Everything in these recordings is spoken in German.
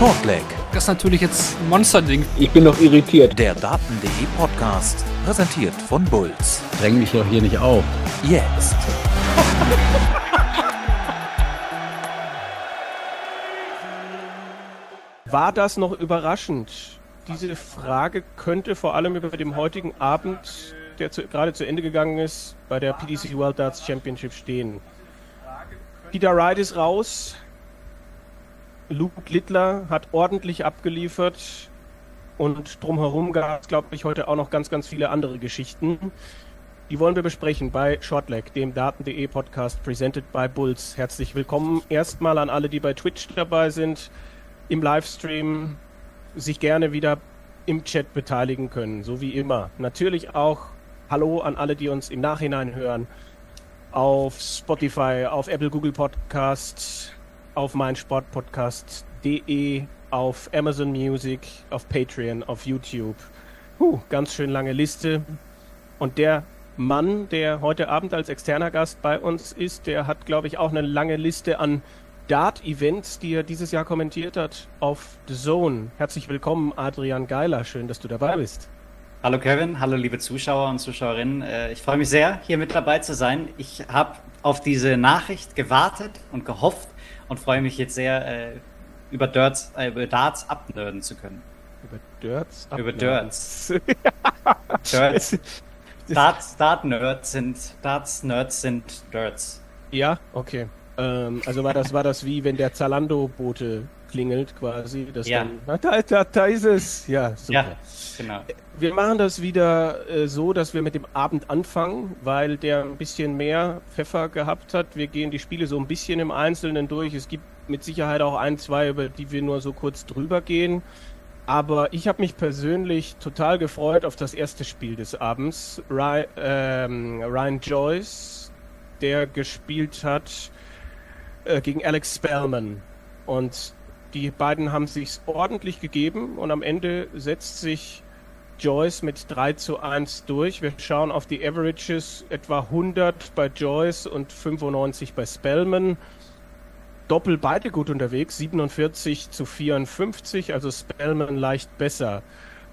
Shortleg. Das ist natürlich jetzt ein Monsterding. Ich bin noch irritiert. Der Daten.de Podcast, präsentiert von Bulls. Dräng mich doch hier nicht auf. Jetzt. War das noch überraschend? Diese Frage könnte vor allem über dem heutigen Abend, der zu, gerade zu Ende gegangen ist, bei der PDC World Darts Championship stehen. Peter Wright ist raus. Luke Littler hat ordentlich abgeliefert. Und drumherum gab es, glaube ich, heute auch noch ganz, ganz viele andere Geschichten. Die wollen wir besprechen bei Shortleg, dem Daten.de Podcast, presented by Bulls. Herzlich willkommen erstmal an alle, die bei Twitch dabei sind, im Livestream, sich gerne wieder im Chat beteiligen können, so wie immer. Natürlich auch Hallo an alle, die uns im Nachhinein hören auf Spotify, auf Apple, Google Podcast, auf meinsportpodcast.de, auf Amazon Music, auf Patreon, auf YouTube. Huh, ganz schön lange Liste. Und der Mann, der heute Abend als externer Gast bei uns ist, der hat, glaube ich, auch eine lange Liste an Dart-Events, die er dieses Jahr kommentiert hat auf The Zone. Herzlich willkommen, Adrian Geiler. Schön, dass du dabei bist. Hallo Kevin, hallo liebe Zuschauer und Zuschauerinnen. Äh, ich freue mich sehr, hier mit dabei zu sein. Ich habe auf diese Nachricht gewartet und gehofft und freue mich jetzt sehr, äh, über, Dirts, äh, über Darts abnörden zu können. Über Dirts? Über Dirts. Dirts. Darts, Dart-Nerds sind, Darts-Nerds sind Dirts. Ja, okay. Ähm, also war das, war das wie wenn der Zalando-Bote klingelt quasi. Das Ja. Dann, da, da, da ist es. Ja, super. Ja, genau. Wir machen das wieder äh, so, dass wir mit dem Abend anfangen, weil der ein bisschen mehr Pfeffer gehabt hat. Wir gehen die Spiele so ein bisschen im Einzelnen durch. Es gibt mit Sicherheit auch ein, zwei, über die wir nur so kurz drüber gehen. Aber ich habe mich persönlich total gefreut auf das erste Spiel des Abends. Ryan, ähm, Ryan Joyce, der gespielt hat äh, gegen Alex Spellman. Und die beiden haben sich ordentlich gegeben und am Ende setzt sich Joyce mit 3 zu 1 durch. Wir schauen auf die Averages, etwa 100 bei Joyce und 95 bei Spellman. Doppel beide gut unterwegs, 47 zu 54, also Spellman leicht besser.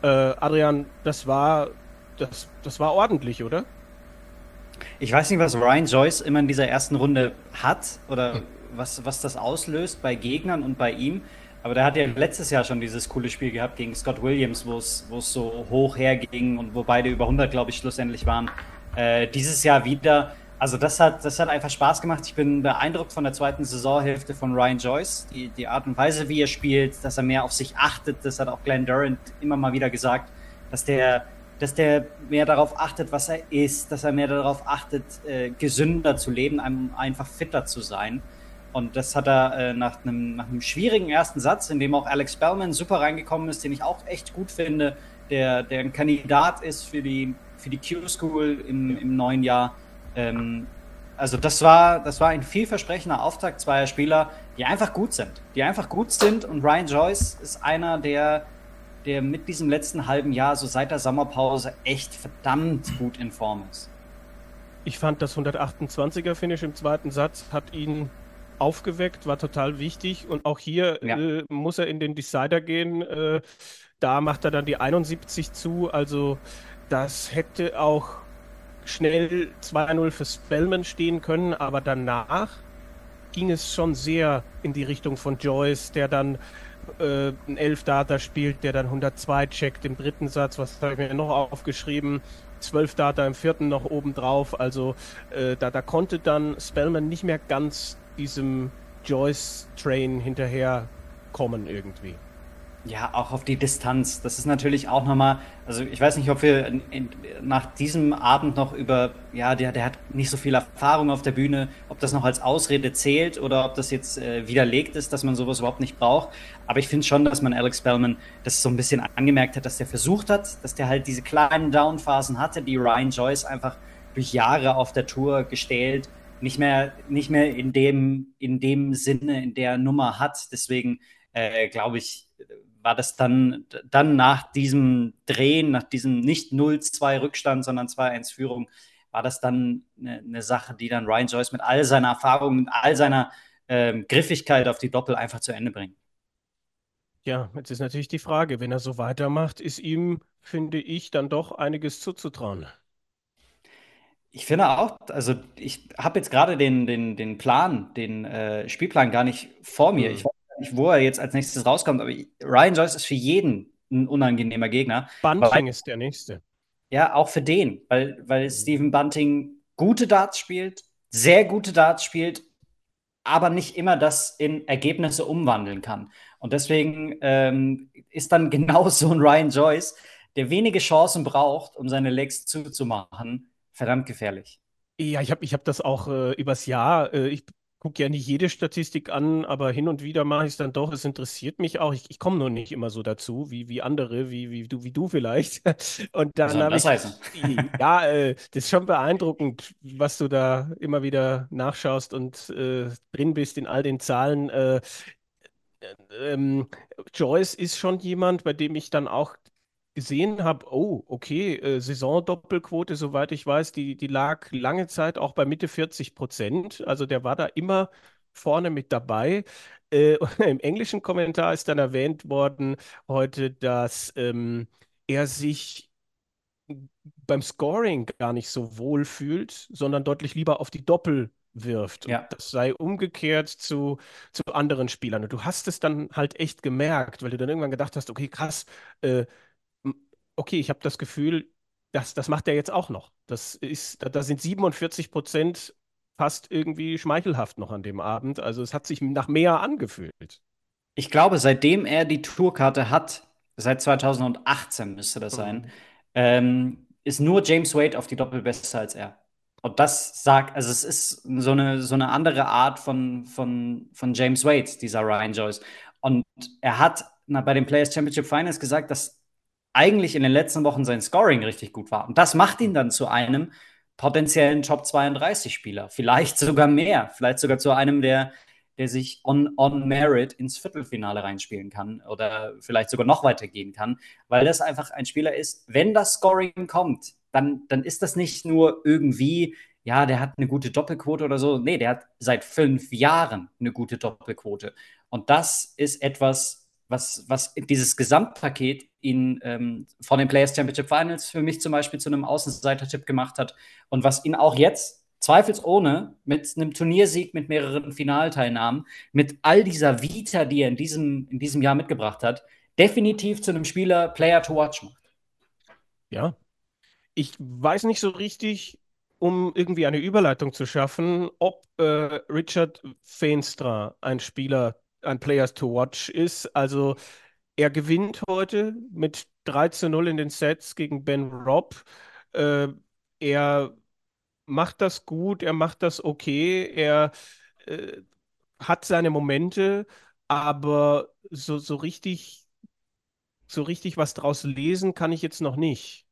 Äh, Adrian, das war, das, das war ordentlich, oder? Ich weiß nicht, was Ryan Joyce immer in dieser ersten Runde hat oder was, was das auslöst bei Gegnern und bei ihm. Aber der hat ja letztes Jahr schon dieses coole Spiel gehabt gegen Scott Williams, wo es so hoch herging und wo beide über 100, glaube ich, schlussendlich waren. Äh, dieses Jahr wieder. Also das hat, das hat einfach Spaß gemacht. Ich bin beeindruckt von der zweiten Saisonhälfte von Ryan Joyce. Die, die Art und Weise, wie er spielt, dass er mehr auf sich achtet, das hat auch Glenn Durant immer mal wieder gesagt, dass der, dass der mehr darauf achtet, was er isst, dass er mehr darauf achtet, äh, gesünder zu leben, einem einfach fitter zu sein. Und das hat er äh, nach, einem, nach einem schwierigen ersten Satz, in dem auch Alex Bellman super reingekommen ist, den ich auch echt gut finde, der, der ein Kandidat ist für die, für die Q-School im, im neuen Jahr. Ähm, also das war, das war ein vielversprechender Auftakt zweier Spieler, die einfach gut sind. Die einfach gut sind und Ryan Joyce ist einer, der, der mit diesem letzten halben Jahr, so seit der Sommerpause, echt verdammt gut in Form ist. Ich fand das 128er Finish im zweiten Satz hat ihn aufgeweckt, war total wichtig und auch hier Ja. äh, muss er in den Decider gehen. Äh, da macht er dann die 71 zu, also das hätte auch schnell 2-0 für Spellman stehen können, aber danach ging es schon sehr in die Richtung von Joyce, der dann äh, ein 11 Data spielt, der dann 102 checkt im dritten Satz, was habe ich mir noch aufgeschrieben? 12 Data im vierten noch oben drauf, also äh, da, da konnte dann Spellman nicht mehr ganz diesem Joyce-Train hinterher kommen irgendwie. Ja, auch auf die Distanz. Das ist natürlich auch nochmal, also ich weiß nicht, ob wir in, in, nach diesem Abend noch über, ja, der, der hat nicht so viel Erfahrung auf der Bühne, ob das noch als Ausrede zählt oder ob das jetzt äh, widerlegt ist, dass man sowas überhaupt nicht braucht. Aber ich finde schon, dass man Alex Bellman das so ein bisschen angemerkt hat, dass der versucht hat, dass der halt diese kleinen Downphasen hatte, die Ryan Joyce einfach durch Jahre auf der Tour gestählt, nicht mehr, nicht mehr in dem, in dem Sinne, in der Nummer hat. Deswegen äh, glaube ich, war das dann, dann nach diesem Drehen, nach diesem nicht 0-2 Rückstand, sondern 2-1 Führung, war das dann eine, eine, Sache, die dann Ryan Joyce mit all seiner Erfahrung, mit all seiner ähm, Griffigkeit auf die Doppel einfach zu Ende bringt. Ja, jetzt ist natürlich die Frage, wenn er so weitermacht, ist ihm, finde ich, dann doch einiges zuzutrauen. Ich finde auch, also ich habe jetzt gerade den, den, den Plan, den äh, Spielplan gar nicht vor mir. Mhm. Ich weiß nicht, wo er jetzt als nächstes rauskommt, aber Ryan Joyce ist für jeden ein unangenehmer Gegner. Bunting ist der nächste. Ja, auch für den, weil, weil Stephen Bunting gute Darts spielt, sehr gute Darts spielt, aber nicht immer das in Ergebnisse umwandeln kann. Und deswegen ähm, ist dann genau so ein Ryan Joyce, der wenige Chancen braucht, um seine Legs zuzumachen, verdammt gefährlich. Ja, ich habe ich hab das auch äh, übers Jahr. Äh, ich gucke ja nicht jede Statistik an, aber hin und wieder mache ich es dann doch. Es interessiert mich auch. Ich, ich komme nur nicht immer so dazu, wie, wie andere, wie, wie, du, wie du vielleicht. Und dann habe das ich. heißen? Ja, äh, das ist schon beeindruckend, was du da immer wieder nachschaust und äh, drin bist in all den Zahlen. Äh, ähm, Joyce ist schon jemand, bei dem ich dann auch gesehen habe, oh, okay, äh, Saisondoppelquote, soweit ich weiß, die, die lag lange Zeit auch bei Mitte 40 Prozent. Also der war da immer vorne mit dabei. Äh, Im englischen Kommentar ist dann erwähnt worden heute, dass ähm, er sich beim Scoring gar nicht so wohl fühlt, sondern deutlich lieber auf die Doppel wirft. Und Ja. das sei umgekehrt zu, zu anderen Spielern. Und du hast es dann halt echt gemerkt, weil du dann irgendwann gedacht hast, okay, krass, äh, okay, ich habe das Gefühl, das, das macht er jetzt auch noch. Das ist, da, da sind 47 Prozent fast irgendwie schmeichelhaft noch an dem Abend. Also es hat sich nach mehr angefühlt. Ich glaube, seitdem er die Tourkarte hat, seit 2018 müsste das sein, ähm, ist nur James Wade auf die Doppel besser als er. Und das sagt, also es ist so eine, so eine andere Art von, von, von James Wade, dieser Ryan Joyce. Und er hat na, bei den Players Championship Finals gesagt, dass eigentlich in den letzten Wochen sein Scoring richtig gut war. Und das macht ihn dann zu einem potenziellen Top 32 Spieler. Vielleicht sogar mehr. Vielleicht sogar zu einem, der, der sich on, on Merit ins Viertelfinale reinspielen kann oder vielleicht sogar noch weiter gehen kann, weil das einfach ein Spieler ist, wenn das Scoring kommt, dann, dann ist das nicht nur irgendwie, ja, der hat eine gute Doppelquote oder so. Nee, der hat seit fünf Jahren eine gute Doppelquote. Und das ist etwas, was, was dieses Gesamtpaket ihn ähm, von den Players Championship Finals für mich zum Beispiel zu einem Außenseiter-Tipp gemacht hat und was ihn auch jetzt zweifelsohne mit einem Turniersieg, mit mehreren Finalteilnahmen, mit all dieser Vita, die er in diesem, in diesem Jahr mitgebracht hat, definitiv zu einem Spieler Player to Watch macht. Ja. Ich weiß nicht so richtig, um irgendwie eine Überleitung zu schaffen, ob äh, Richard Feenstra ein Spieler, ein Player to Watch ist. Also er gewinnt heute mit 3 zu 0 in den Sets gegen Ben Robb. Äh, er macht das gut, er macht das okay, er äh, hat seine Momente, aber so, so richtig, so richtig was draus lesen kann ich jetzt noch nicht.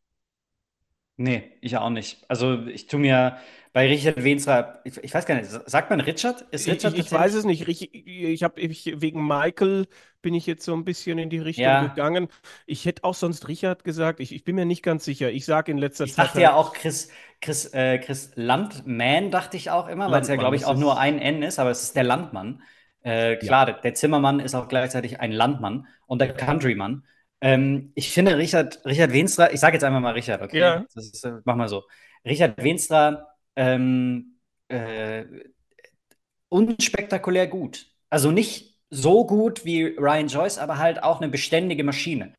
Nee, ich auch nicht. Also ich tue mir bei Richard Wenstra, ich, ich weiß gar nicht, sagt man Richard? Ist Ich, Richard ich, ich weiß es nicht. Ich, ich habe ich, wegen Michael bin ich jetzt so ein bisschen in die Richtung Ja. gegangen. Ich hätte auch sonst Richard gesagt. Ich, ich bin mir nicht ganz sicher. Ich sage in letzter Ich Zeit. dachte ja auch Chris, Chris, äh, Chris Landman, dachte ich auch immer, weil es ja, glaube ich, auch nur ein N ist, aber es ist der Landmann. Äh, klar, der, der Zimmermann ist auch gleichzeitig ein Landmann und der Countryman. Ähm, ich finde Richard, Richard Wenstra, ich sage jetzt einfach mal Richard, okay? Ja. Das ist, äh, mach mal so. Richard Wenstra, ähm, äh, unspektakulär gut. Also nicht so gut wie Ryan Joyce, aber halt auch eine beständige Maschine.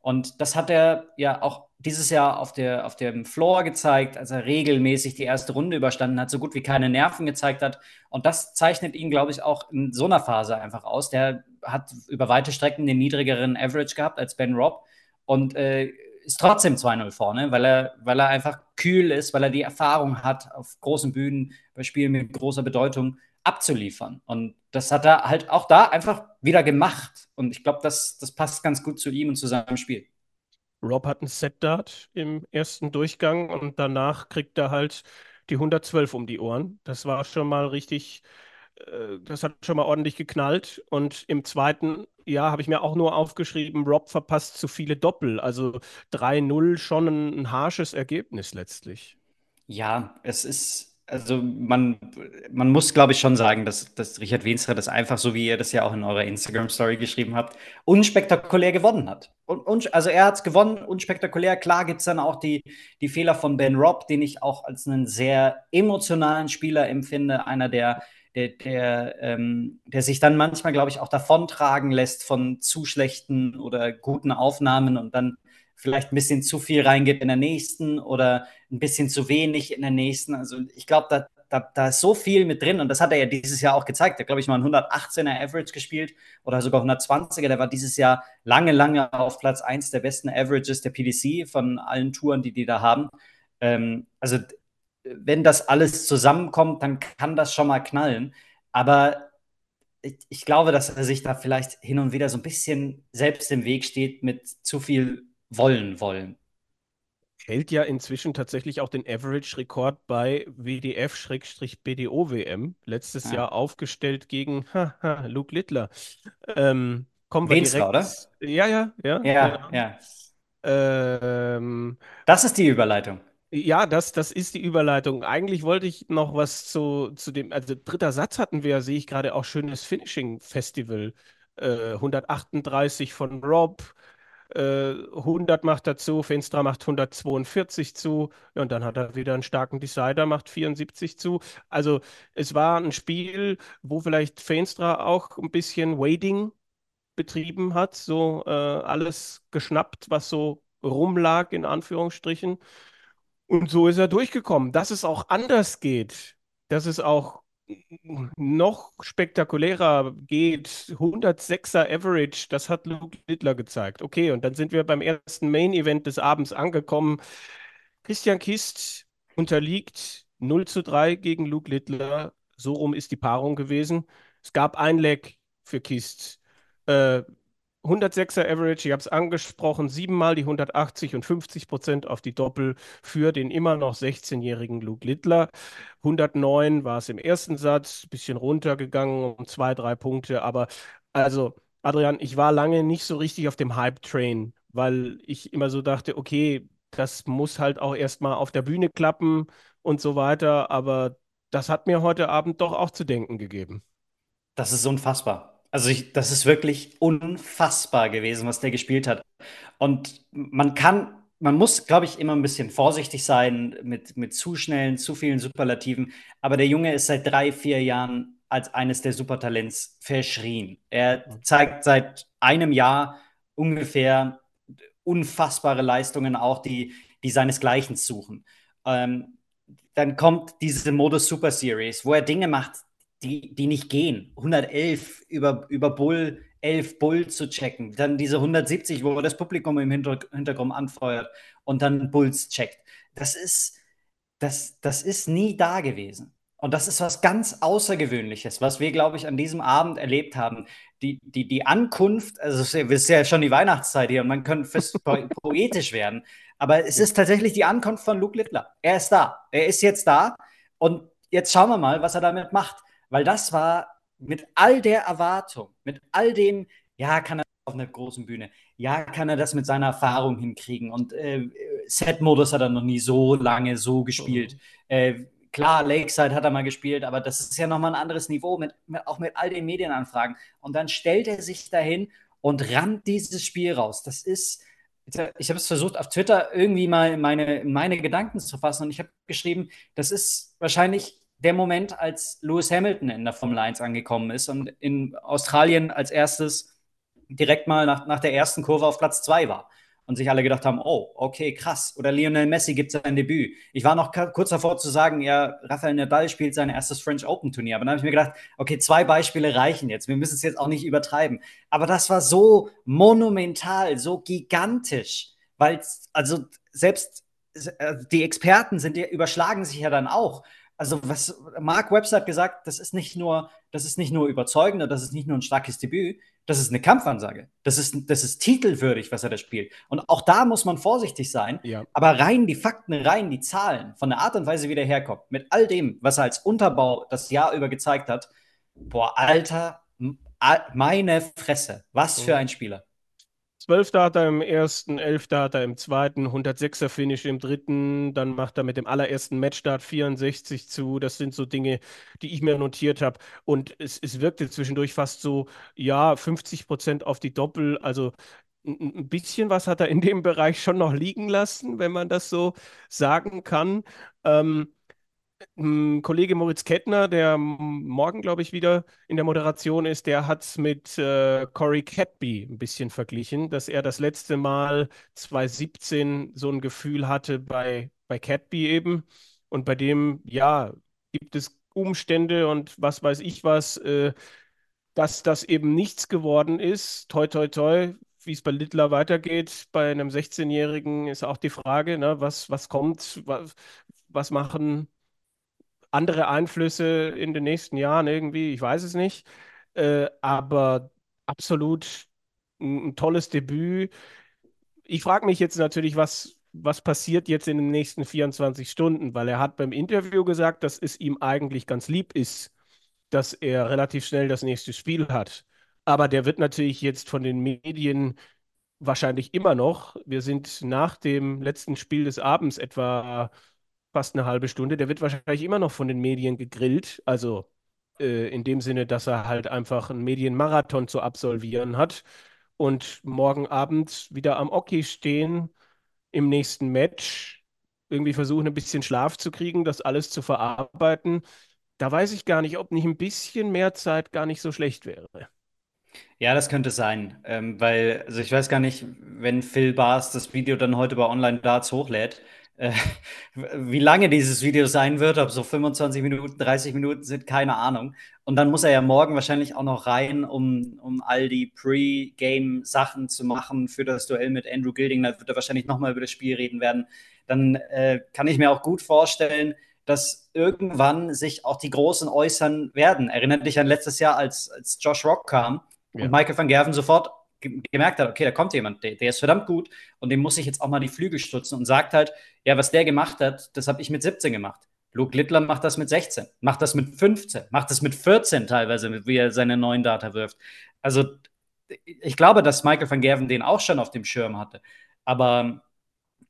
Und das hat er ja auch dieses Jahr auf, der, auf dem Floor gezeigt, als er regelmäßig die erste Runde überstanden hat, so gut wie keine Nerven gezeigt hat. Und das zeichnet ihn, glaube ich, auch in so einer Phase einfach aus. Der hat über weite Strecken den niedrigeren Average gehabt als Ben Robb und äh, ist trotzdem 2-0 vorne, weil er, weil er einfach kühl ist, weil er die Erfahrung hat, auf großen Bühnen bei Spielen mit großer Bedeutung abzuliefern. Und das hat er halt auch da einfach wieder gemacht. Und ich glaube, das, das passt ganz gut zu ihm und zu seinem Spiel. Rob hat ein Set-Dart im ersten Durchgang und danach kriegt er halt die 112 um die Ohren. Das war schon mal richtig, äh, das hat schon mal ordentlich geknallt. Und im zweiten Jahr habe ich mir auch nur aufgeschrieben, Rob verpasst zu viele Doppel. Also 3-0 schon ein, ein harsches Ergebnis letztlich. Ja, es ist, also man, man muss, glaube ich, schon sagen, dass, dass Richard Wenstra das einfach, so wie ihr das ja auch in eurer Instagram-Story geschrieben habt, unspektakulär gewonnen hat. Und, und also er hat es gewonnen, unspektakulär. Klar gibt es dann auch die, die Fehler von Ben Robb, den ich auch als einen sehr emotionalen Spieler empfinde. Einer, der, der, der, ähm, der sich dann manchmal, glaube ich, auch davontragen lässt von zu schlechten oder guten Aufnahmen und dann vielleicht ein bisschen zu viel reingibt in der nächsten oder ein bisschen zu wenig in der nächsten. Also ich glaube, da, da, da ist so viel mit drin und das hat er ja dieses Jahr auch gezeigt. Er hat, glaube ich, mal ein 118er Average gespielt oder sogar 120er. Der war dieses Jahr lange, lange auf Platz 1 der besten Averages der PDC von allen Touren, die die da haben. Ähm, also wenn das alles zusammenkommt, dann kann das schon mal knallen. Aber ich, ich glaube, dass er sich da vielleicht hin und wieder so ein bisschen selbst im Weg steht mit zu viel wollen wollen. Hält ja inzwischen tatsächlich auch den Average-Rekord bei WDF-BDO-WM. Letztes ja. Jahr aufgestellt gegen haha, Luke Littler. Ähm, kommen wir Wenstra, direkt. oder? Ja, ja, ja. Ja, ja. Ähm, das ist die Überleitung. Ja, das, das ist die Überleitung. Eigentlich wollte ich noch was zu, zu dem, also dritter Satz hatten wir, sehe ich gerade auch schönes Finishing-Festival. Äh, 138 von Rob, 100 äh, macht er zu, Fenstra macht 142 zu und dann hat er wieder einen starken Decider, macht 74 zu. Also es war ein Spiel, wo vielleicht Fenstra auch ein bisschen Wading betrieben hat, so äh, alles geschnappt, was so rumlag, in Anführungsstrichen. Und so ist er durchgekommen. Dass es auch anders geht, dass es auch noch spektakulärer geht, 106er Average, das hat Luke Littler gezeigt. Okay, und dann sind wir beim ersten Main-Event des Abends angekommen. Christian Kist unterliegt 0 zu 3 gegen Luke Littler. So rum ist die Paarung gewesen. Es gab ein Leg für Kist. Äh, 106er Average, ich habe es angesprochen, siebenmal die 180 und 50 Prozent auf die Doppel für den immer noch 16-jährigen Luke Littler. 109 war es im ersten Satz, bisschen runtergegangen um zwei, drei Punkte. Aber also, Adrian, ich war lange nicht so richtig auf dem Hype-Train, weil ich immer so dachte, okay, das muss halt auch erstmal auf der Bühne klappen und so weiter. Aber das hat mir heute Abend doch auch zu denken gegeben. Das ist unfassbar. Also ich, das ist wirklich unfassbar gewesen, was der gespielt hat. Und man kann, man muss, glaube ich, immer ein bisschen vorsichtig sein mit, mit zu schnellen, zu vielen Superlativen. Aber der Junge ist seit drei, vier Jahren als eines der Supertalents verschrien. Er zeigt seit einem Jahr ungefähr unfassbare Leistungen, auch die, die seinesgleichen suchen. Ähm, dann kommt diese Modus Super Series, wo er Dinge macht, die, die nicht gehen. 111 über, über Bull, 11 Bull zu checken. Dann diese 170, wo das Publikum im Hintergrund anfeuert und dann Bulls checkt. Das ist, das, das ist nie da gewesen. Und das ist was ganz Außergewöhnliches, was wir, glaube ich, an diesem Abend erlebt haben. Die, die, die Ankunft, also es ist ja schon die Weihnachtszeit hier und man könnte poetisch werden, aber es ist tatsächlich die Ankunft von Luke Littler. Er ist da. Er ist jetzt da und jetzt schauen wir mal, was er damit macht. Weil das war mit all der Erwartung, mit all dem, ja, kann er auf einer großen Bühne, ja, kann er das mit seiner Erfahrung hinkriegen. Und äh, Set-Modus hat er noch nie so lange so gespielt. Mhm. Äh, klar, Lakeside hat er mal gespielt, aber das ist ja nochmal ein anderes Niveau, mit, mit, auch mit all den Medienanfragen. Und dann stellt er sich dahin und rammt dieses Spiel raus. Das ist, ich habe es versucht, auf Twitter irgendwie mal meine, meine Gedanken zu fassen und ich habe geschrieben, das ist wahrscheinlich der Moment, als Lewis Hamilton in der Formel 1 angekommen ist und in Australien als erstes direkt mal nach, nach der ersten Kurve auf Platz 2 war. Und sich alle gedacht haben, oh, okay, krass. Oder Lionel Messi gibt sein Debüt. Ich war noch kurz davor zu sagen, ja, Rafael Nadal spielt sein erstes French Open Turnier. Aber dann habe ich mir gedacht, okay, zwei Beispiele reichen jetzt. Wir müssen es jetzt auch nicht übertreiben. Aber das war so monumental, so gigantisch. Weil, also selbst äh, die Experten sind, überschlagen sich ja dann auch also was Mark Webster hat gesagt, das ist nicht nur, das ist nicht nur überzeugend, das ist nicht nur ein starkes Debüt, das ist eine Kampfansage. Das ist, das ist titelwürdig, was er da spielt. Und auch da muss man vorsichtig sein. Ja. Aber rein die Fakten, rein die Zahlen, von der Art und Weise, wie der herkommt, mit all dem, was er als Unterbau das Jahr über gezeigt hat, boah, Alter, meine Fresse, was für mhm. ein Spieler. 12 Data im ersten, 11 Data im zweiten, 106er Finish im dritten, dann macht er mit dem allerersten Matchstart 64 zu. Das sind so Dinge, die ich mir notiert habe. Und es, es wirkte zwischendurch fast so, ja, 50 Prozent auf die Doppel. Also ein bisschen was hat er in dem Bereich schon noch liegen lassen, wenn man das so sagen kann. Ähm, Kollege Moritz Kettner, der morgen, glaube ich, wieder in der Moderation ist, der hat es mit äh, Corey Cadby ein bisschen verglichen, dass er das letzte Mal 2017 so ein Gefühl hatte bei, bei Cadby eben. Und bei dem, ja, gibt es Umstände und was weiß ich was, äh, dass das eben nichts geworden ist. Toi, toi, toi. Wie es bei Littler weitergeht, bei einem 16-Jährigen ist auch die Frage, ne, was, was kommt, was, was machen andere Einflüsse in den nächsten Jahren irgendwie, ich weiß es nicht. Äh, aber absolut ein, ein tolles Debüt. Ich frage mich jetzt natürlich, was, was passiert jetzt in den nächsten 24 Stunden, weil er hat beim Interview gesagt, dass es ihm eigentlich ganz lieb ist, dass er relativ schnell das nächste Spiel hat. Aber der wird natürlich jetzt von den Medien wahrscheinlich immer noch, wir sind nach dem letzten Spiel des Abends etwa fast eine halbe Stunde. Der wird wahrscheinlich immer noch von den Medien gegrillt. Also äh, in dem Sinne, dass er halt einfach einen Medienmarathon zu absolvieren hat und morgen Abend wieder am Oki stehen im nächsten Match. Irgendwie versuchen, ein bisschen Schlaf zu kriegen, das alles zu verarbeiten. Da weiß ich gar nicht, ob nicht ein bisschen mehr Zeit gar nicht so schlecht wäre. Ja, das könnte sein, ähm, weil, also ich weiß gar nicht, wenn Phil Bars das Video dann heute bei Online Darts hochlädt, äh, wie lange dieses Video sein wird, ob so 25 Minuten, 30 Minuten sind, keine Ahnung. Und dann muss er ja morgen wahrscheinlich auch noch rein, um, um all die Pre-Game-Sachen zu machen für das Duell mit Andrew Gilding. Da wird er wahrscheinlich nochmal über das Spiel reden werden. Dann äh, kann ich mir auch gut vorstellen, dass irgendwann sich auch die Großen äußern werden. Erinnert dich an letztes Jahr, als, als Josh Rock kam ja. und Michael van Gerven sofort gemerkt hat, okay, da kommt jemand, der, der, ist verdammt gut und dem muss ich jetzt auch mal die Flügel stutzen und sagt halt, ja, was der gemacht hat, das habe ich mit 17 gemacht. Luke Littler macht das mit 16, macht das mit 15, macht das mit 14 teilweise, wie er seine neuen Data wirft. Also ich glaube, dass Michael van Gerven den auch schon auf dem Schirm hatte, aber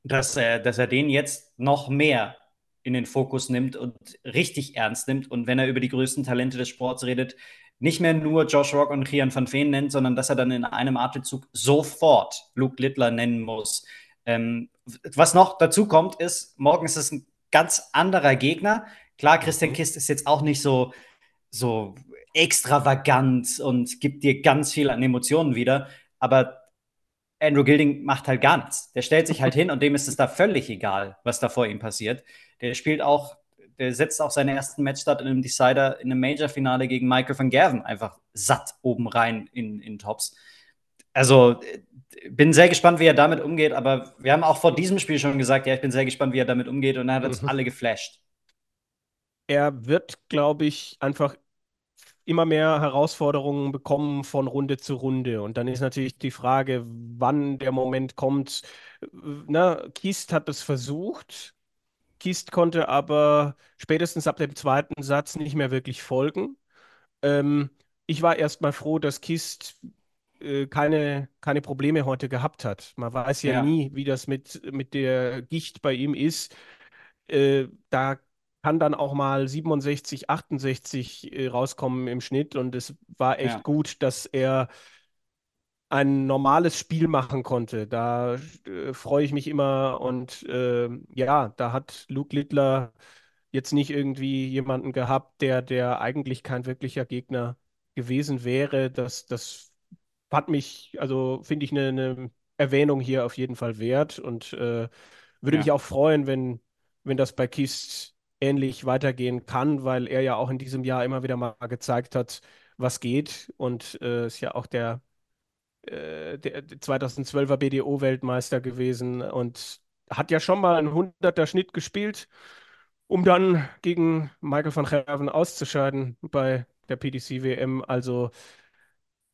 dass er, dass er den jetzt noch mehr in den Fokus nimmt und richtig ernst nimmt und wenn er über die größten Talente des Sports redet, nicht mehr nur Josh Rock und Rian van Veen nennt, sondern dass er dann in einem Atemzug sofort Luke Littler nennen muss. Ähm, was noch dazu kommt, ist, morgen ist es ein ganz anderer Gegner. Klar, Christian mhm. Kist ist jetzt auch nicht so, so extravagant und gibt dir ganz viel an Emotionen wieder, aber Andrew Gilding macht halt gar nichts. Der stellt sich halt hin und dem ist es da völlig egal, was da vor ihm passiert. Der spielt auch der setzt auch seinen ersten Matchstart in einem Decider, in einem Major-Finale gegen Michael van Gerven einfach satt oben rein in, in Tops. Also bin sehr gespannt, wie er damit umgeht, aber wir haben auch vor diesem Spiel schon gesagt, ja, ich bin sehr gespannt, wie er damit umgeht und er hat uns mhm. alle geflasht. Er wird, glaube ich, einfach immer mehr Herausforderungen bekommen von Runde zu Runde. Und dann ist natürlich die Frage, wann der Moment kommt. Na, Kiest hat es versucht, Kist konnte aber spätestens ab dem zweiten Satz nicht mehr wirklich folgen. Ähm, ich war erstmal froh, dass Kist äh, keine, keine Probleme heute gehabt hat. Man weiß ja, ja, nie, wie das mit, mit der Gicht bei ihm ist. Äh, da kann dann auch mal 67, 68 äh, rauskommen im Schnitt und es war echt ja. gut, dass er ein normales Spiel machen konnte. Da äh, freue ich mich immer und äh, ja, da hat Luke Littler jetzt nicht irgendwie jemanden gehabt, der, der eigentlich kein wirklicher Gegner gewesen wäre. Das, das hat mich, also finde ich eine, eine, Erwähnung hier auf jeden Fall wert und äh, würde ja. mich auch freuen, wenn, wenn das bei Kist ähnlich weitergehen kann, weil er ja auch in diesem Jahr immer wieder mal gezeigt hat, was geht und äh, ist ja auch der äh, der 2012er BDO-Weltmeister gewesen und hat ja schon mal einen 100er Schnitt gespielt, um dann gegen Michael van Gerven auszuscheiden bei der PDC-WM. Also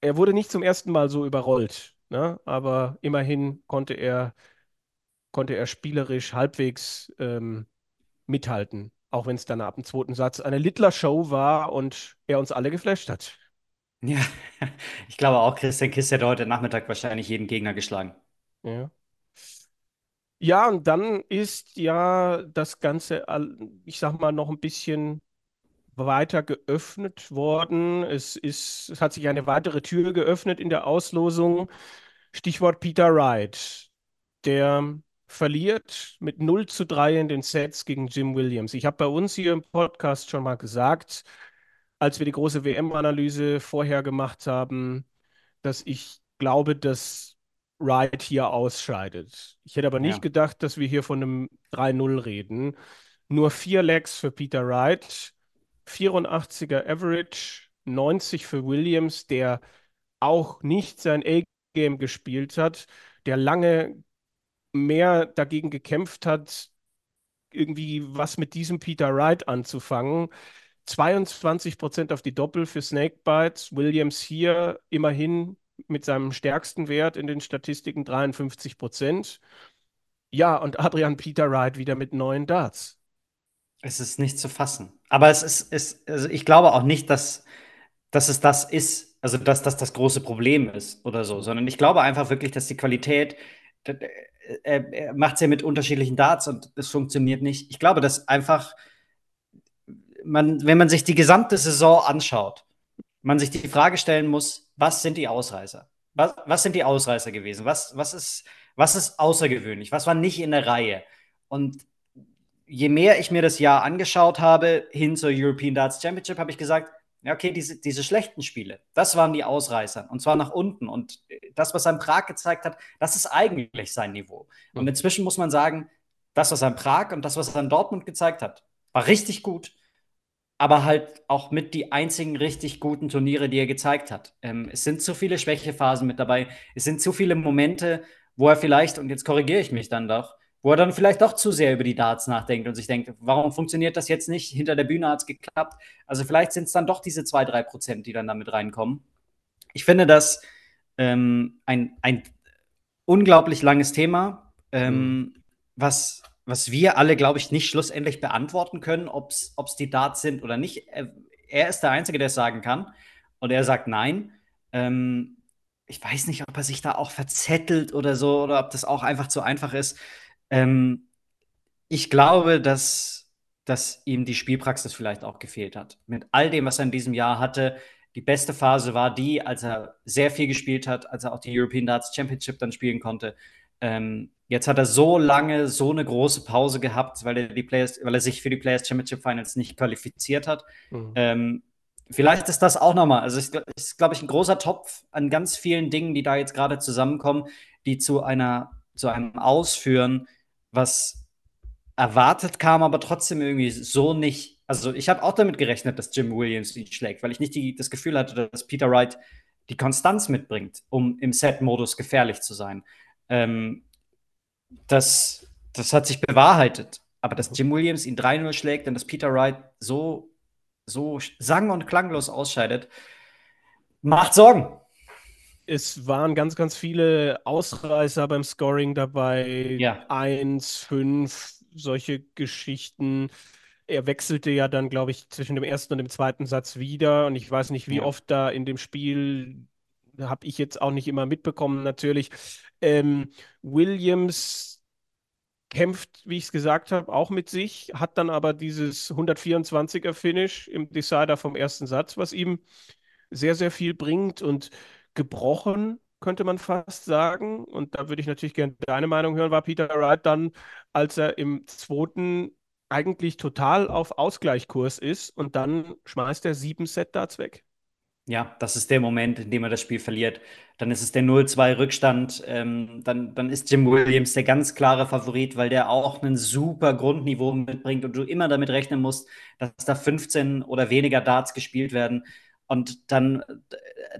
er wurde nicht zum ersten Mal so überrollt, ne? aber immerhin konnte er, konnte er spielerisch halbwegs ähm, mithalten, auch wenn es dann ab dem zweiten Satz eine Littler-Show war und er uns alle geflasht hat. Ja, ich glaube auch, Christian Kiss hätte heute Nachmittag wahrscheinlich jeden Gegner geschlagen. Ja. Ja, und dann ist ja das Ganze, ich sag mal, noch ein bisschen weiter geöffnet worden. Es ist, es hat sich eine weitere Tür geöffnet in der Auslosung. Stichwort Peter Wright. Der verliert mit 0 zu 3 in den Sets gegen Jim Williams. Ich habe bei uns hier im Podcast schon mal gesagt, als wir die große WM-Analyse vorher gemacht haben, dass ich glaube, dass Wright hier ausscheidet. Ich hätte aber nicht gedacht, dass wir hier von einem 3-0 reden. Nur vier Legs für Peter Wright, 84er Average, 90 für Williams, der auch nicht sein A-Game gespielt hat, der lange mehr dagegen gekämpft hat, irgendwie was mit diesem Peter Wright anzufangen. 22 Prozent auf die Doppel für Snakebites. Williams hier immerhin mit seinem stärksten Wert in den Statistiken 53 Prozent. Ja, und Adrian Peter Wright wieder mit neun Darts. Es ist nicht zu fassen. Aber es ist, ist also ich glaube auch nicht, dass, dass es das ist, also dass das das große Problem ist oder so, sondern ich glaube einfach wirklich, dass die Qualität er, er macht es ja mit unterschiedlichen Darts und es funktioniert nicht. Ich glaube, dass einfach, man, wenn man sich die gesamte Saison anschaut, man sich die Frage stellen muss, was sind die Ausreißer? Was, was sind die Ausreißer gewesen? Was, was, ist, was ist außergewöhnlich? Was war nicht in der Reihe? Und je mehr ich mir das Jahr angeschaut habe, hin zur European Darts Championship, habe ich gesagt, ja, okay, diese, diese schlechten Spiele, das waren die Ausreißer. Und zwar nach unten. Und das, was er in Prag gezeigt hat, das ist eigentlich sein Niveau. Und inzwischen muss man sagen, das, was er in Prag und das, was er in Dortmund gezeigt hat, war richtig gut. Aber halt auch mit die einzigen richtig guten Turniere, die er gezeigt hat. Ähm, es sind zu viele Schwächephasen mit dabei. Es sind zu viele Momente, wo er vielleicht, und jetzt korrigiere ich mich dann doch, wo er dann vielleicht doch zu sehr über die Darts nachdenkt und sich denkt, warum funktioniert das jetzt nicht? Hinter der Bühne hat es geklappt. Also vielleicht sind es dann doch diese zwei, drei Prozent, die dann damit reinkommen. Ich finde das ähm, ein, ein unglaublich langes Thema, ähm, mhm. was, was wir alle, glaube ich, nicht schlussendlich beantworten können, ob es die Darts sind oder nicht. Er, ist der Einzige, der es sagen kann. Und er sagt nein. Ähm, ich weiß nicht, ob er sich da auch verzettelt oder so, oder ob das auch einfach zu einfach ist. Ähm, ich glaube, dass, dass ihm die Spielpraxis vielleicht auch gefehlt hat. Mit all dem, was er in diesem Jahr hatte, die beste Phase war die, als er sehr viel gespielt hat, als er auch die European Darts Championship dann spielen konnte. Ähm, jetzt hat er so lange so eine große Pause gehabt, weil er, die Players, weil er sich für die Players Championship Finals nicht qualifiziert hat. Mhm. Ähm, vielleicht ist das auch nochmal, also es ist, glaube ich, ein großer Topf an ganz vielen Dingen, die da jetzt gerade zusammenkommen, die zu einer, zu einem Ausführen was erwartet kam, aber trotzdem irgendwie so nicht. Also ich habe auch damit gerechnet, dass Jim Williams ihn schlägt, weil ich nicht die, das Gefühl hatte, dass Peter Wright die Konstanz mitbringt, um im Set-Modus gefährlich zu sein. Ähm, das, das hat sich bewahrheitet. Aber dass Jim Williams ihn 3-0 schlägt und dass Peter Wright so, so sang- und klanglos ausscheidet, macht Sorgen es waren ganz, ganz viele Ausreißer beim Scoring dabei. Ja. Eins, fünf, solche Geschichten. Er wechselte ja dann, glaube ich, zwischen dem ersten und dem zweiten Satz wieder. Und ich weiß nicht, wie ja. oft da in dem Spiel, habe ich jetzt auch nicht immer mitbekommen, natürlich. Ähm, Williams kämpft, wie ich es gesagt habe, auch mit sich, hat dann aber dieses 124er Finish im Decider vom ersten Satz, was ihm sehr, sehr viel bringt. Und gebrochen, könnte man fast sagen. Und da würde ich natürlich gerne deine Meinung hören. War Peter Wright dann, als er im zweiten eigentlich total auf Ausgleichkurs ist und dann schmeißt er sieben Set-Darts weg? Ja, das ist der Moment, in dem er das Spiel verliert. Dann ist es der 0-2-Rückstand. Ähm, dann, dann ist Jim Williams der ganz klare Favorit, weil der auch ein super Grundniveau mitbringt und du immer damit rechnen musst, dass da 15 oder weniger Darts gespielt werden. Und dann,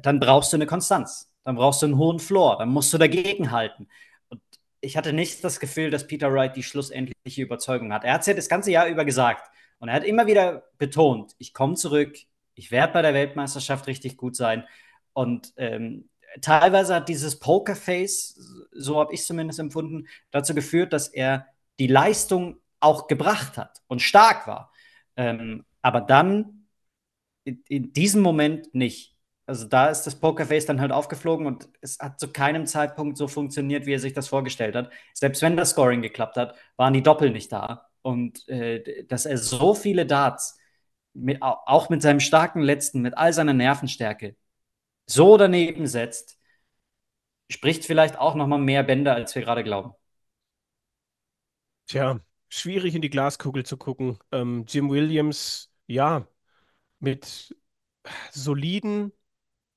dann brauchst du eine Konstanz. Dann brauchst du einen hohen Floor. Dann musst du dagegen halten. Und ich hatte nicht das Gefühl, dass Peter Wright die schlussendliche Überzeugung hat. Er hat es ja das ganze Jahr über gesagt. Und er hat immer wieder betont, ich komme zurück, ich werde bei der Weltmeisterschaft richtig gut sein. Und ähm, teilweise hat dieses Pokerface, so habe ich es zumindest empfunden, dazu geführt, dass er die Leistung auch gebracht hat und stark war. Ähm, aber dann in, in diesem Moment nicht. also da ist das Pokerface dann halt aufgeflogen und es hat zu keinem Zeitpunkt so funktioniert, wie er sich das vorgestellt hat. Selbst wenn das Scoring geklappt hat, waren die Doppel nicht da. Und äh, dass er so viele Darts, mit, auch mit seinem starken Letzten, mit all seiner Nervenstärke, so daneben setzt, spricht vielleicht auch noch mal mehr Bände, als wir gerade glauben. Tja, schwierig in die Glaskugel zu gucken. Ähm, Jim Williams, ja, mit soliden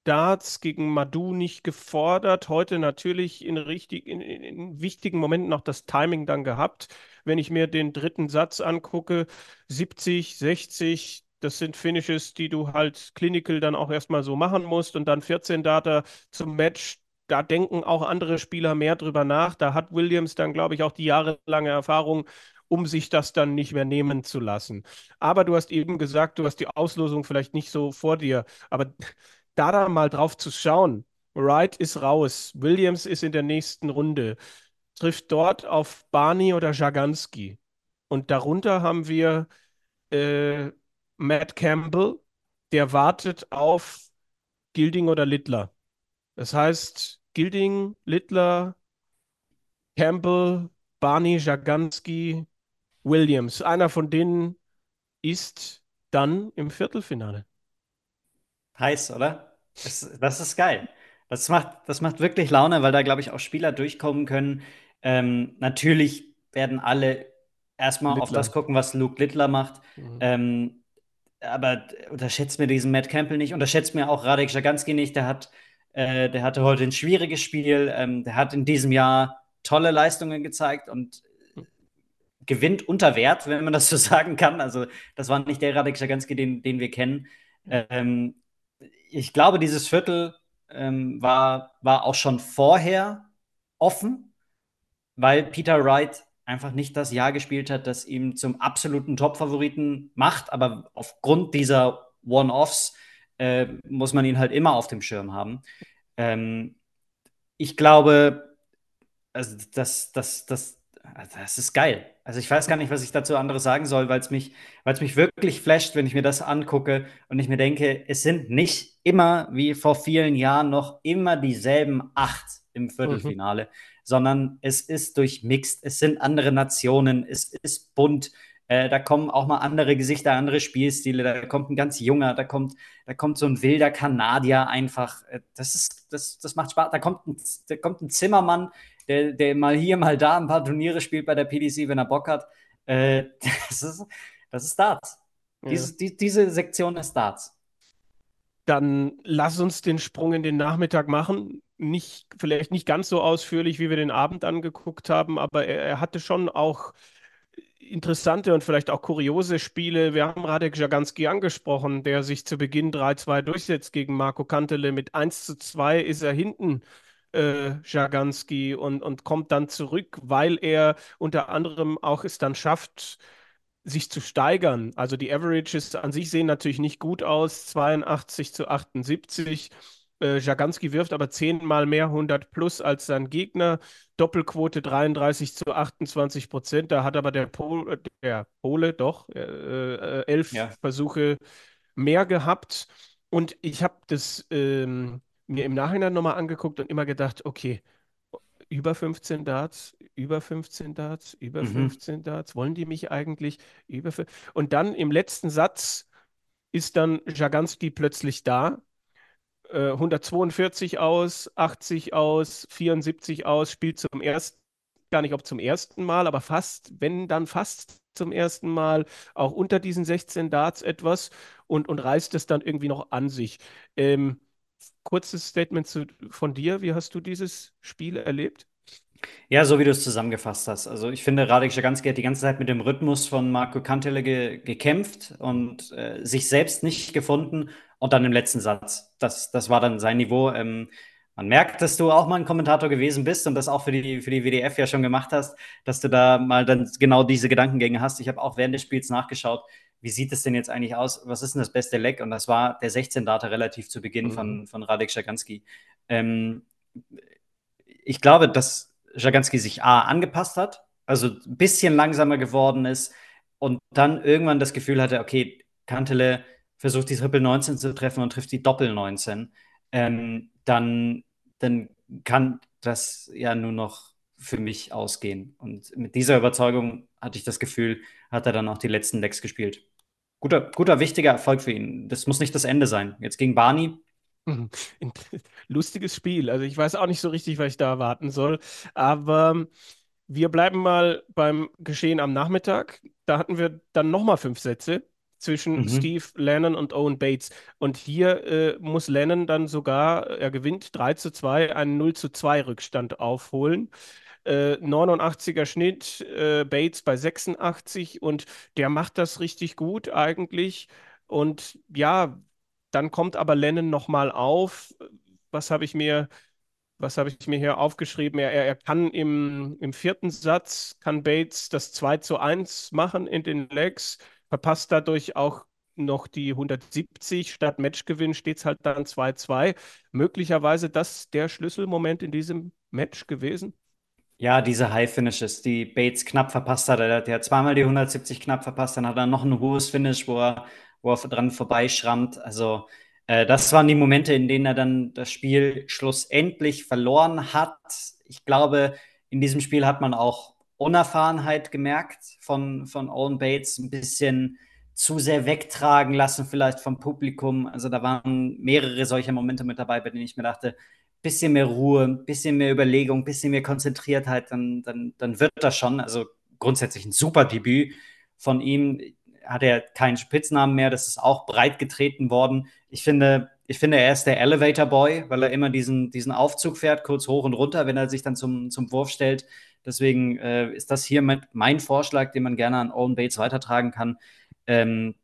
Darts gegen Madu nicht gefordert. Heute natürlich in, richtig, in, in, wichtigen Momenten auch das Timing dann gehabt. Wenn ich mir den dritten Satz angucke, 70, 60, das sind Finishes, die du halt clinical dann auch erstmal so machen musst und dann 14 Data zum Match. Da denken auch andere Spieler mehr drüber nach. Da hat Williams dann, glaube ich, auch die jahrelange Erfahrung, um sich das dann nicht mehr nehmen zu lassen. Aber du hast eben gesagt, du hast die Auslosung vielleicht nicht so vor dir. Aber da dann mal drauf zu schauen. Wright ist raus, Williams ist in der nächsten Runde, trifft dort auf Barney oder Jaganski. Und darunter haben wir äh, Matt Campbell, der wartet auf Gilding oder Littler. Das heißt, Gilding, Littler, Campbell, Barney, Jaganski, Williams. Einer von denen ist dann im Viertelfinale. Heiß, oder? Das, das ist geil. Das macht, das macht wirklich Laune, weil da, glaube ich, auch Spieler durchkommen können. Ähm, natürlich werden alle erstmal Littler. auf das gucken, was Luke Littler macht. Mhm. Ähm, aber unterschätzt mir diesen Matt Campbell nicht, unterschätzt mir auch Radek Jaganski nicht. Der hat, äh, der hatte heute ein schwieriges Spiel. Ähm, der hat in diesem Jahr tolle Leistungen gezeigt und gewinnt unter Wert, wenn man das so sagen kann. Also, das war nicht der Radek Jaganski, den, den wir kennen. Ähm, ich glaube, dieses Viertel ähm, war, war auch schon vorher offen, weil Peter Wright einfach nicht das Jahr gespielt hat, das ihm zum absoluten Top-Favoriten macht. Aber aufgrund dieser One-Offs äh, muss man ihn halt immer auf dem Schirm haben. Ähm, ich glaube, also das, das, das, das ist geil. Also ich weiß gar nicht, was ich dazu anderes sagen soll, weil es mich, mich wirklich flasht, wenn ich mir das angucke und ich mir denke, es sind nicht immer wie vor vielen Jahren noch immer dieselben acht im Viertelfinale, mhm. Sondern es ist durchmixt, es sind andere Nationen, es ist bunt, äh, da kommen auch mal andere Gesichter, andere Spielstile, da kommt ein ganz junger, da kommt, da kommt so ein wilder Kanadier einfach. Äh, das ist, das, das macht Spaß. Da kommt ein, da kommt ein Zimmermann, der, der mal hier, mal da ein paar Turniere spielt bei der PDC, wenn er Bock hat. Äh, das, ist, das ist Darts. Ja. Diese, die, diese Sektion ist Darts. Dann lass uns den Sprung in den Nachmittag machen. Nicht, vielleicht nicht ganz so ausführlich, wie wir den Abend angeguckt haben, aber er, er hatte schon auch interessante und vielleicht auch kuriose Spiele. Wir haben Radek Jaganski angesprochen, der sich zu Beginn 3-2 durchsetzt gegen Marco Kantele. Mit 1 zu 2 ist er hinten äh, Jaganski und, und kommt dann zurück, weil er unter anderem auch es dann schafft, sich zu steigern. Also die Averages an sich sehen natürlich nicht gut aus, 82 zu 78. Äh, Jaganski wirft aber zehnmal mehr 100 plus als sein Gegner. Doppelquote 33 zu 28 Prozent. Da hat aber der, Pol, der Pole doch äh, äh, elf ja. Versuche mehr gehabt. Und ich habe das ähm, mir im Nachhinein nochmal angeguckt und immer gedacht, okay, über 15 Darts, über 15 Darts, über mhm. 15 Darts, wollen die mich eigentlich über Und dann im letzten Satz ist dann Jaganski plötzlich da. 142 äh, aus, 80 aus, 74 aus, spielt zum ersten, gar nicht ob zum ersten Mal, aber fast, wenn dann fast zum ersten Mal, auch unter diesen 16 Darts etwas und, und reißt es dann irgendwie noch an sich. Ähm, kurzes Statement zu, von dir. Wie hast du dieses Spiel erlebt? Ja, so wie du es zusammengefasst hast. Also ich finde, Radek Jaganski hat die ganze Zeit mit dem Rhythmus von Marco Kantele ge gekämpft und äh, sich selbst nicht gefunden. Und dann im letzten Satz, das, das war dann sein Niveau. Ähm, man merkt, dass du auch mal ein Kommentator gewesen bist und das auch für die, für die WDF ja schon gemacht hast, dass du da mal dann genau diese Gedankengänge hast. Ich habe auch während des Spiels nachgeschaut wie sieht es denn jetzt eigentlich aus? Was ist denn das beste Leck? Und das war der 16-Data relativ zu Beginn mhm. von, von Radek Schaganski. Ähm, ich glaube, dass Schaganski sich A angepasst hat, also ein bisschen langsamer geworden ist und dann irgendwann das Gefühl hatte, okay, Kantele versucht die Triple 19 zu treffen und trifft die Doppel 19, ähm, dann, dann kann das ja nur noch für mich ausgehen. Und mit dieser Überzeugung hatte ich das Gefühl, hat er dann auch die letzten Lecks gespielt. Guter, guter, wichtiger Erfolg für ihn. Das muss nicht das Ende sein. Jetzt gegen Barney. Lustiges Spiel. Also ich weiß auch nicht so richtig, was ich da erwarten soll. Aber wir bleiben mal beim Geschehen am Nachmittag. Da hatten wir dann nochmal fünf Sätze zwischen mhm. Steve Lennon und Owen Bates. Und hier äh, muss Lennon dann sogar, er gewinnt 3 zu 2, einen 0 zu 2 Rückstand aufholen. Äh, 89er Schnitt, äh, Bates bei 86 und der macht das richtig gut eigentlich. Und ja, dann kommt aber Lennon nochmal auf. Was habe ich mir was habe ich mir hier aufgeschrieben? Er, er, kann im, im vierten Satz, kann Bates das 2 zu 1 machen in den Legs verpasst dadurch auch noch die 170 statt Matchgewinn steht es halt dann 2-2. Möglicherweise das der Schlüsselmoment in diesem Match gewesen? Ja, diese High Finishes, die Bates knapp verpasst hat. Er hat zweimal die 170 knapp verpasst, dann hat er noch ein hohes Finish, wo er, wo er dran vorbeischrammt. Also, äh, das waren die Momente, in denen er dann das Spiel schlussendlich verloren hat. Ich glaube, in diesem Spiel hat man auch Unerfahrenheit gemerkt von, von Owen Bates, ein bisschen zu sehr wegtragen lassen, vielleicht vom Publikum. Also da waren mehrere solcher Momente mit dabei, bei denen ich mir dachte, bisschen mehr Ruhe, bisschen mehr Überlegung, bisschen mehr Konzentriertheit, dann, dann, dann wird das schon. Also grundsätzlich ein super Debüt von ihm. Hat er keinen Spitznamen mehr, das ist auch breit getreten worden. Ich finde, ich finde, er ist der Elevator Boy, weil er immer diesen, diesen Aufzug fährt, kurz hoch und runter, wenn er sich dann zum, zum Wurf stellt. Deswegen äh, ist das hier mein, Vorschlag, den man gerne an Owen Bates weitertragen kann. Ähm,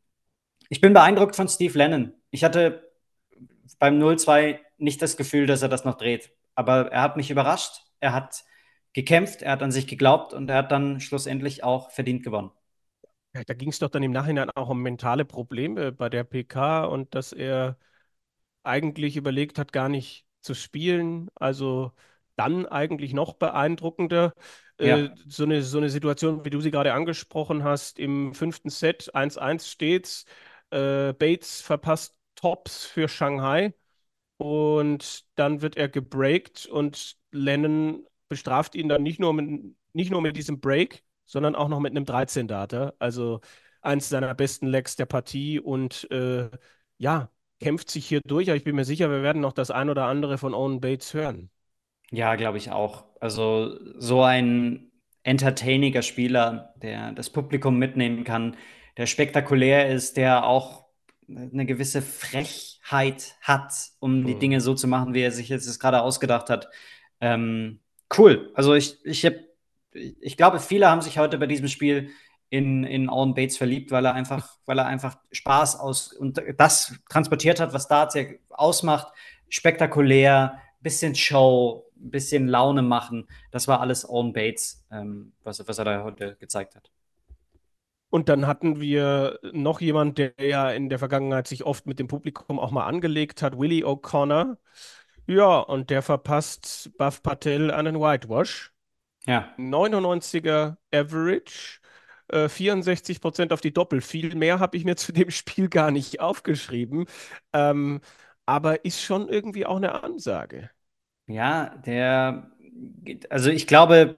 ich bin beeindruckt von Steve Lennon. Ich hatte beim 0-2 nicht das Gefühl, dass er das noch dreht. Aber er hat mich überrascht. Er hat gekämpft, er hat an sich geglaubt und er hat dann schlussendlich auch verdient gewonnen. Ja, da ging es doch dann im Nachhinein auch um mentale Probleme bei der PK und dass er eigentlich überlegt hat, gar nicht zu spielen. Also dann eigentlich noch beeindruckender. Äh, ja. Äh, so, eine, so eine Situation, wie du sie gerade angesprochen hast, im fünften Set 1-1 steht's. Äh, Bates verpasst Tops für Shanghai und dann wird er gebreakt und Lennon bestraft ihn dann nicht nur mit, nicht nur mit diesem Break, sondern auch noch mit einem 13-Data. Also eins seiner besten Legs der Partie und äh, ja, kämpft sich hier durch. Aber ich bin mir sicher, wir werden noch das ein oder andere von Owen Bates hören. Ja, glaube ich auch. Also so ein entertainiger Spieler, der das Publikum mitnehmen kann, der spektakulär ist, der auch eine gewisse Frechheit hat, um die mhm. Dinge so zu machen, wie er sich jetzt gerade ausgedacht hat. Ähm, cool. Also ich, ich, hab, ich glaube, viele haben sich heute bei diesem Spiel in, in Owen Bates verliebt, weil er einfach, weil er einfach Spaß aus und das transportiert hat, was Darts ja ausmacht. Spektakulär, bisschen Show, bisschen Laune machen. Das war alles Owen Bates, ähm, was, was er da heute gezeigt hat. Und dann hatten wir noch jemand, der ja in der Vergangenheit sich oft mit dem Publikum auch mal angelegt hat, Willie O'Connor. Ja, und der verpasst Buff Patel einen Whitewash. Ja. 99er Average, äh, 64 Prozent auf die Doppel. Viel mehr habe ich mir zu dem Spiel gar nicht aufgeschrieben. Ähm, aber ist schon irgendwie auch eine Ansage. Ja, der, also ich glaube,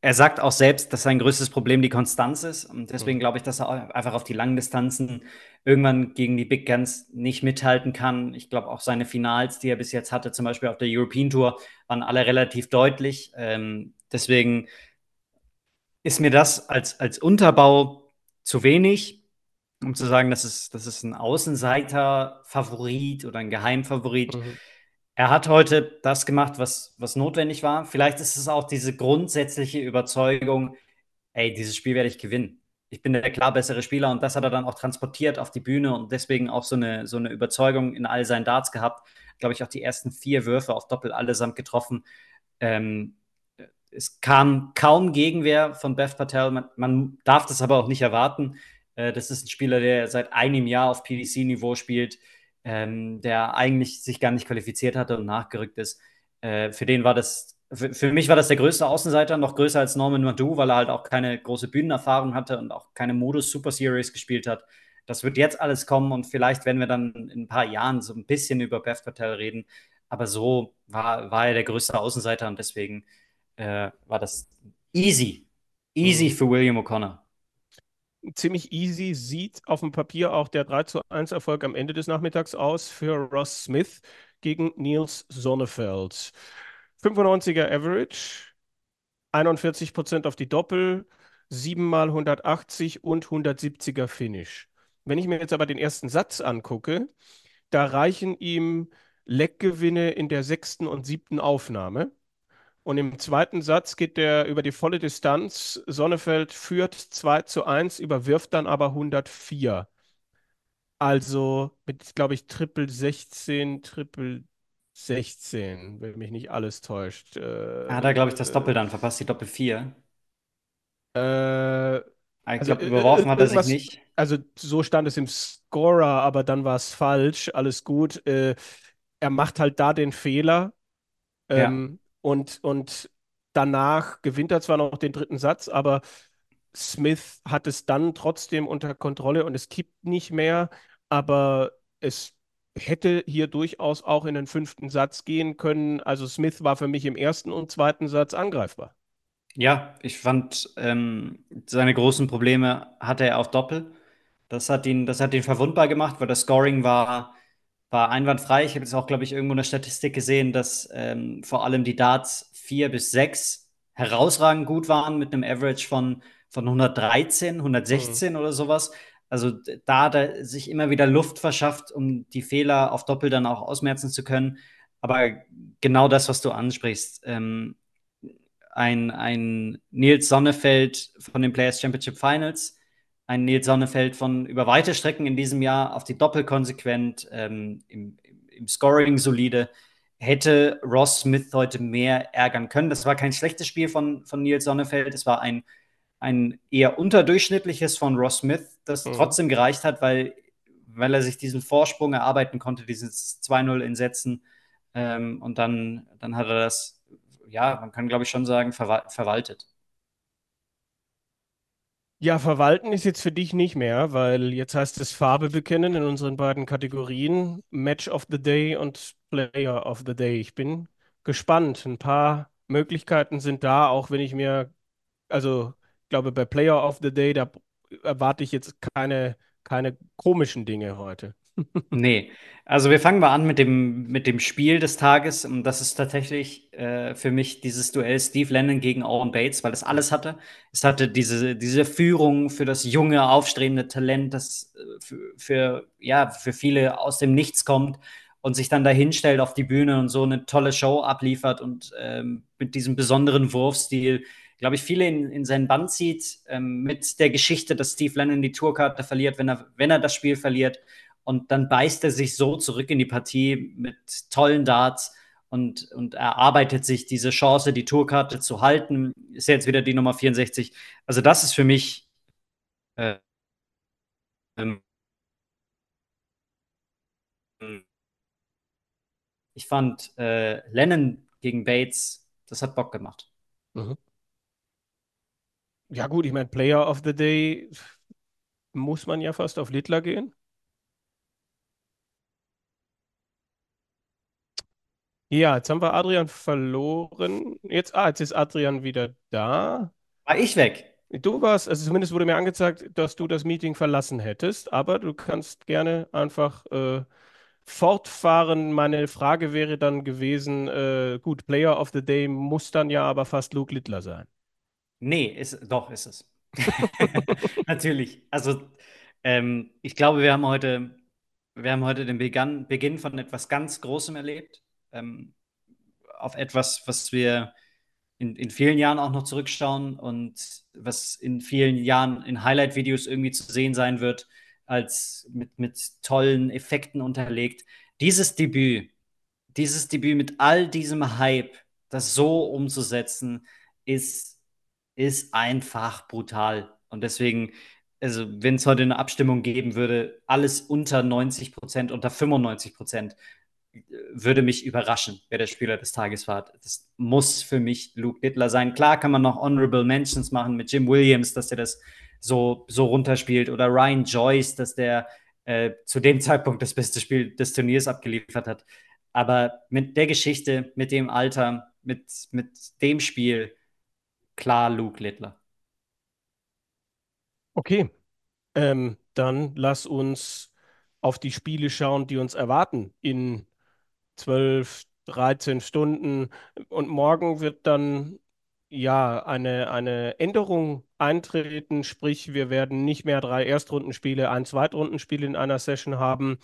er sagt auch selbst, dass sein größtes Problem die Konstanz ist. Und deswegen mhm. glaube ich, dass er einfach auf die langen Distanzen irgendwann gegen die Big Guns nicht mithalten kann. Ich glaube auch seine Finals, die er bis jetzt hatte, zum Beispiel auf der European Tour, waren alle relativ deutlich. Ähm, deswegen ist mir das als, als Unterbau zu wenig, um zu sagen, das ist, das ist ein Außenseiter-Favorit oder ein Geheimfavorit. Mhm er hat heute das gemacht, was, was notwendig war. Vielleicht ist es auch diese grundsätzliche Überzeugung, ey, dieses Spiel werde ich gewinnen. Ich bin der klar bessere Spieler und das hat er dann auch transportiert auf die Bühne und deswegen auch so eine, so eine Überzeugung in all seinen Darts gehabt. Glaube ich, auch die ersten vier Würfe auf Doppel allesamt getroffen. Ähm, es kam kaum Gegenwehr von Bev Patel. Man, man darf das aber auch nicht erwarten. Äh, das ist ein Spieler, der seit einem Jahr auf PDC-Niveau spielt ähm, der eigentlich sich gar nicht qualifiziert hatte und nachgerückt ist. Äh, für den war das, für, für, mich war das der größte Außenseiter, noch größer als Norman Madu, weil er halt auch keine große Bühnenerfahrung hatte und auch keine Modus Super Series gespielt hat. Das wird jetzt alles kommen und vielleicht werden wir dann in ein paar Jahren so ein bisschen über Beth Patel reden. Aber so war, war er der größte Außenseiter und deswegen äh, war das easy. Easy mhm. für William O'Connor. Ziemlich easy sieht auf dem Papier auch der 3 zu 1 Erfolg am Ende des Nachmittags aus für Ross Smith gegen Niels Sonnefeld. 95er Average, 41 Prozent auf die Doppel, 7 mal 180 und 170er Finish. Wenn ich mir jetzt aber den ersten Satz angucke, da reichen ihm Leckgewinne in der sechsten und siebten Aufnahme. Und im zweiten Satz geht der über die volle Distanz. Sonnefeld führt 2 zu 1, überwirft dann aber 104. Also mit, glaube ich, Triple 16, Triple 16, wenn mich nicht alles täuscht. Äh, Hat er, glaube ich, das Doppel dann verpasst, die Doppel 4. Äh, ich also, glaube, überworfen hat er sich nicht. Also so stand es im Scorer, aber dann war es falsch. Alles gut. Äh, er macht halt da den Fehler. Ähm, ja. Und, und danach gewinnt er zwar noch den dritten Satz, aber Smith hat es dann trotzdem unter Kontrolle und es kippt nicht mehr, aber es hätte hier durchaus auch in den fünften Satz gehen können. Also Smith war für mich im ersten und zweiten Satz angreifbar. Ja, ich fand, ähm, seine großen Probleme hatte er auf Doppel. Das hat ihn, das hat ihn verwundbar gemacht, weil das Scoring war, war einwandfrei. Ich habe jetzt auch, glaube ich, irgendwo eine Statistik gesehen, dass ähm, vor allem die Darts 4 bis 6 herausragend gut waren mit einem Average von, von 113, 116 mhm. oder sowas. Also da hat er sich immer wieder Luft verschafft, um die Fehler auf Doppel dann auch ausmerzen zu können. Aber genau das, was du ansprichst, ähm, ein, ein Nils Sonnefeld von den Players Championship Finals, ein Nils Sonnefeld von über weite Strecken in diesem Jahr auf die Doppel konsequent, ähm, im, im Scoring solide, hätte Ross Smith heute mehr ärgern können. Das war kein schlechtes Spiel von, von Nils Sonnefeld, es war ein ein eher unterdurchschnittliches von Ross Smith, das mhm. trotzdem gereicht hat, weil, weil er sich diesen Vorsprung erarbeiten konnte, dieses 2-0 in Sätzen. Ähm, und dann, dann hat er das, ja, man kann glaube ich schon sagen, verwal verwaltet. Ja, verwalten ist jetzt für dich nicht mehr, weil jetzt heißt es Farbe bekennen in unseren beiden Kategorien Match of the Day und Player of the Day. Ich bin gespannt. Ein paar Möglichkeiten sind da, auch wenn ich mir, also ich glaube, bei Player of the Day, da erwarte ich jetzt keine, keine komischen Dinge heute. Nee, also wir fangen mal an mit dem, mit dem Spiel des Tages. Und das ist tatsächlich äh, für mich dieses Duell Steve Lennon gegen Owen Bates, weil es alles hatte. Es hatte diese, diese Führung für das junge, aufstrebende Talent, das äh, für, für, ja, für viele aus dem Nichts kommt und sich dann dahinstellt auf die Bühne und so eine tolle Show abliefert und ähm, mit diesem besonderen Wurfstil glaube ich, viele in, in seinen Band zieht, ähm, mit der Geschichte, dass Steve Lennon die Tourkarte verliert, wenn er, wenn er das Spiel verliert. Und dann beißt er sich so zurück in die Partie mit tollen Darts und, und erarbeitet sich diese Chance, die Tourkarte zu halten. Ist jetzt wieder die Nummer 64. Also, das ist für mich. Äh, ähm, ich fand äh, Lennon gegen Bates, das hat Bock gemacht. Mhm. Ja, gut, ich meine, Player of the Day muss man ja fast auf Littler gehen. Ja, jetzt haben wir Adrian verloren. Jetzt, ah, jetzt ist Adrian wieder da. War ich weg? Du warst, also zumindest wurde mir angezeigt, dass du das Meeting verlassen hättest, aber du kannst gerne einfach äh, fortfahren. Meine Frage wäre dann gewesen, äh, gut, Player of the Day muss dann ja aber fast Luke Littler sein. Nee, ist, doch, ist es. Natürlich. Also, ähm, ich glaube, wir haben heute, wir haben heute den Begann, Beginn von etwas ganz Großem erlebt. Ähm, auf etwas, was wir in, in vielen Jahren auch noch zurückschauen und was in vielen Jahren in Highlight-Videos irgendwie zu sehen sein wird, als mit, mit tollen Effekten unterlegt. Dieses Debüt, dieses Debüt mit all diesem Hype, das so umzusetzen, ist ist einfach brutal. Und deswegen, also wenn es heute eine Abstimmung geben würde, alles unter 90 Prozent, unter 95 Prozent, würde mich überraschen, wer der Spieler des Tages war. Das muss für mich Luke Littler sein. Klar kann man noch Honorable Mentions machen mit Jim Williams, dass er das so, so runterspielt oder Ryan Joyce, dass der äh, zu dem Zeitpunkt das beste Spiel des Turniers abgeliefert hat. Aber mit der Geschichte, mit dem Alter, mit, mit dem Spiel, klar Luke Littler. Okay, ähm, dann lass uns auf die Spiele schauen, die uns erwarten in 12, 13 Stunden. Und morgen wird dann ja eine, eine Änderung eintreten, sprich, wir werden nicht mehr drei Erstrundenspiele, ein Zweitrundenspiel in einer Session haben,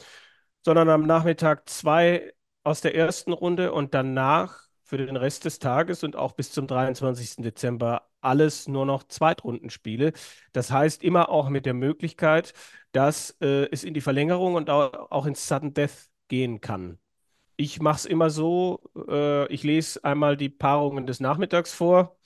sondern am Nachmittag zwei aus der ersten Runde und danach für den Rest des Tages und auch bis zum 23. Dezember alles nur noch Zweitrundenspiele. Das heißt immer auch mit der Möglichkeit, dass äh, es in die Verlängerung und auch, auch ins Sudden Death gehen kann. Ich mache es immer so, äh, ich lese einmal die Paarungen des Nachmittags vor,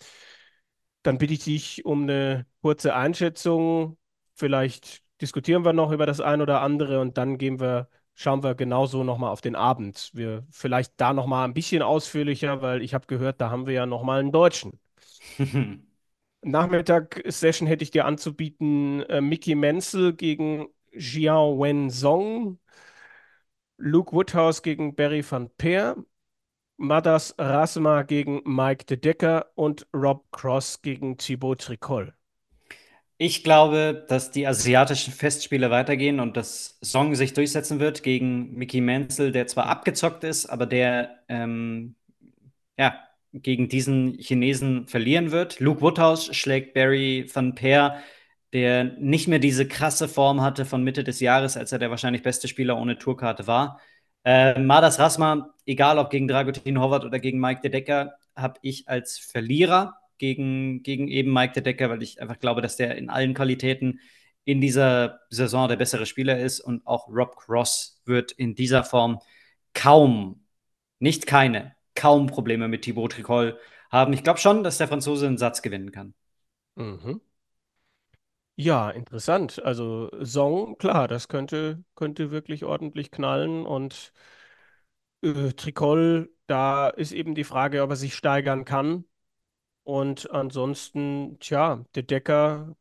dann bitte ich dich um eine kurze Einschätzung. Vielleicht diskutieren wir noch über das ein oder andere und dann gehen wir, schauen wir genauso nochmal auf den Abend. Wir vielleicht da nochmal ein bisschen ausführlicher, weil ich habe gehört, da haben wir ja nochmal einen Deutschen. Nachmittag-Session hätte ich dir anzubieten, äh, Mickey Menzel gegen Jiao Wenzong, Luke Woodhouse gegen Barry van Peer, Madas Rasma gegen Mike de Decker und Rob Cross gegen Thibaut Tricol. Ich glaube, dass die asiatischen Festspiele weitergehen und dass Song sich durchsetzen wird gegen Mickey Menzel, der zwar abgezockt ist, aber der ähm, ja, gegen diesen Chinesen verlieren wird. Luke Woodhouse schlägt Barry van Peer, der nicht mehr diese krasse Form hatte von Mitte des Jahres, als er der wahrscheinlich beste Spieler ohne Tourkarte war. Äh, Madas Rasma, egal ob gegen Dragutin Howard oder gegen Mike de Decker, habe ich als Verlierer gegen, gegen eben Mike de Decker, weil ich einfach glaube, dass der in allen Qualitäten in dieser Saison der bessere Spieler ist und auch Rob Cross wird in dieser Form kaum, nicht keine, kaum Probleme mit Thibaut Tricol haben. Ich glaube schon, dass der Franzose einen Satz gewinnen kann. Mhm. Ja, interessant. Also Song, klar, das könnte, könnte wirklich ordentlich knallen. Und äh, Tricol, da ist eben die Frage, ob er sich steigern kann. Und ansonsten, tja, der Decker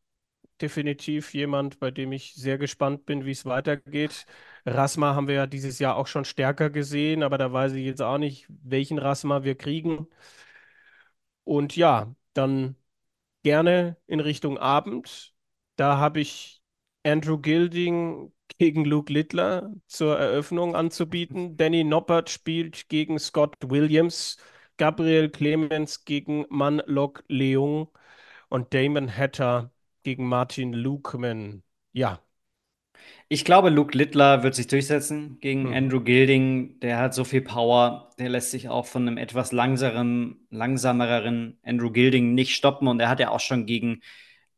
definitiv jemand, bei dem ich sehr gespannt bin, wie es weitergeht. Rasma haben wir ja dieses Jahr auch schon stärker gesehen, aber da weiß ich jetzt auch nicht, welchen Rasma wir kriegen. Und ja, dann gerne in Richtung Abend. Da habe ich Andrew Gilding gegen Luke Littler zur Eröffnung anzubieten. Danny Noppert spielt gegen Scott Williams. Gabriel Clemens gegen Man Lok Leung und Damon Hatter gegen Martin Lukeman. Ja. Ich glaube, Luke Littler wird sich durchsetzen gegen mhm. Andrew Gilding. Der hat so viel Power. Der lässt sich auch von einem etwas langsameren, langsameren Andrew Gilding nicht stoppen. Und er hat ja auch schon gegen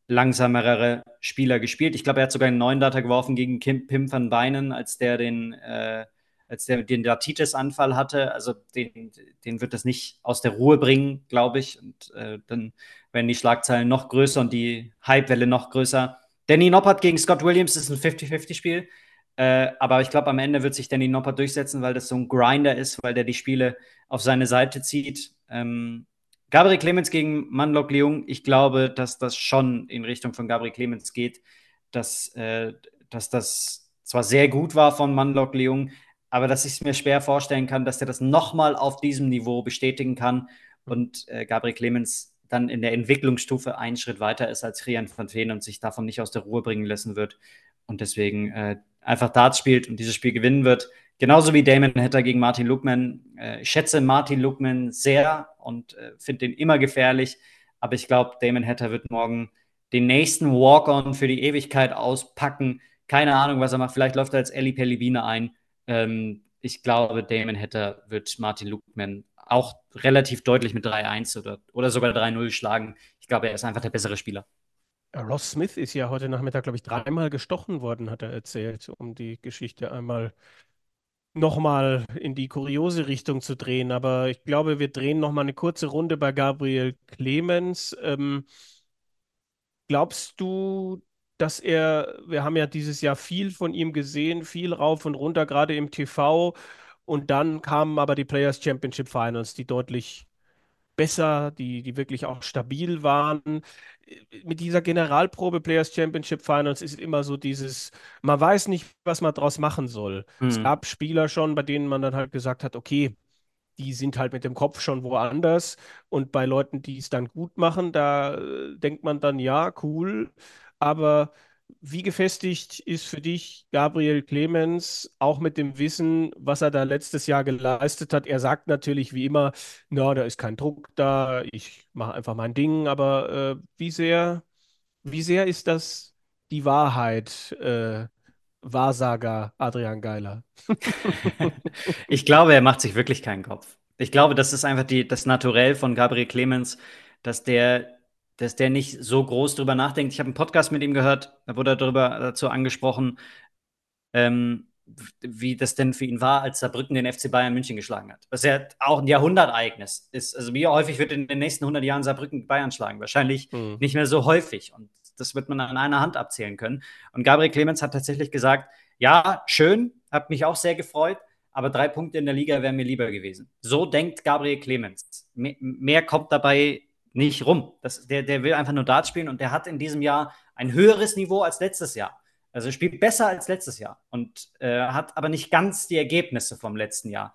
langsamere Spieler gespielt. Ich glaube, er hat sogar einen neuen Data geworfen gegen Kim, Pim van Beinen, als der den, äh, als der den Datitis-Anfall hatte. Also den, den wird das nicht aus der Ruhe bringen, glaube ich. Und äh, dann werden die Schlagzeilen noch größer und die Hypewelle noch größer. Danny Noppert gegen Scott Williams ist ein 50-50-Spiel. Äh, aber ich glaube, am Ende wird sich Danny Noppert durchsetzen, weil das so ein Grinder ist, weil der die Spiele auf seine Seite zieht. Ähm, Gabriel Clemens gegen Manlok Leung, ich glaube, dass das schon in Richtung von Gabriel Clemens geht, dass, äh, dass das zwar sehr gut war von Manlok Leung, aber dass ich es mir schwer vorstellen kann, dass er das nochmal auf diesem Niveau bestätigen kann und äh, Gabriel Clemens dann in der Entwicklungsstufe einen Schritt weiter ist als Rian van Veen und sich davon nicht aus der Ruhe bringen lassen wird und deswegen äh, einfach Darts spielt und dieses Spiel gewinnen wird. Genauso wie Damon Hatter gegen Martin Lukman. Äh, ich schätze Martin Lukman sehr und äh, finde ihn immer gefährlich, aber ich glaube, Damon Hatter wird morgen den nächsten Walk-On für die Ewigkeit auspacken. Keine Ahnung, was er macht. Vielleicht läuft er als Ellie Pelibine ein. Ähm, ich glaube, Damon Hatter wird Martin Lukman auch relativ deutlich mit 3-1 oder, oder sogar 3-0 schlagen. Ich glaube, er ist einfach der bessere Spieler. Ross Smith ist ja heute Nachmittag, glaube ich, dreimal gestochen worden, hat er erzählt, um die Geschichte einmal nochmal in die kuriose Richtung zu drehen. Aber ich glaube, wir drehen nochmal eine kurze Runde bei Gabriel Clemens. Ähm, glaubst du, dass er, wir haben ja dieses Jahr viel von ihm gesehen, viel rauf und runter, gerade im TV. Und dann kamen aber die Players Championship Finals, die deutlich besser, die, die wirklich auch stabil waren. Mit dieser Generalprobe Players Championship Finals ist immer so dieses, man weiß nicht, was man draus machen soll. Mhm. Es gab Spieler schon, bei denen man dann halt gesagt hat, okay, die sind halt mit dem Kopf schon woanders. Und bei Leuten, die es dann gut machen, da äh, denkt man dann, ja, cool. Aber wie gefestigt ist für dich Gabriel Clemens, auch mit dem Wissen, was er da letztes Jahr geleistet hat? Er sagt natürlich wie immer, na, da ist kein Druck da, ich mache einfach mein Ding, aber äh, wie sehr, wie sehr ist das die Wahrheit, äh, Wahrsager Adrian Geiler? ich glaube, er macht sich wirklich keinen Kopf. Ich glaube, das ist einfach die, das Naturell von Gabriel Clemens, dass der dass der nicht so groß drüber nachdenkt. Ich habe einen Podcast mit ihm gehört, da wurde er darüber dazu angesprochen, ähm, wie das denn für ihn war, als Saarbrücken den FC Bayern München geschlagen hat. Was ja auch ein Jahrhundertereignis ist. Also wie häufig wird in den nächsten 100 Jahren Saarbrücken Bayern schlagen? Wahrscheinlich mhm. nicht mehr so häufig. Und das wird man an einer Hand abzählen können. Und Gabriel Clemens hat tatsächlich gesagt, ja, schön, hat mich auch sehr gefreut, aber drei Punkte in der Liga wären mir lieber gewesen. So denkt Gabriel Clemens. Mehr kommt dabei nicht rum. Das, der, der will einfach nur Dart spielen und der hat in diesem Jahr ein höheres Niveau als letztes Jahr. Also spielt besser als letztes Jahr und äh, hat aber nicht ganz die Ergebnisse vom letzten Jahr.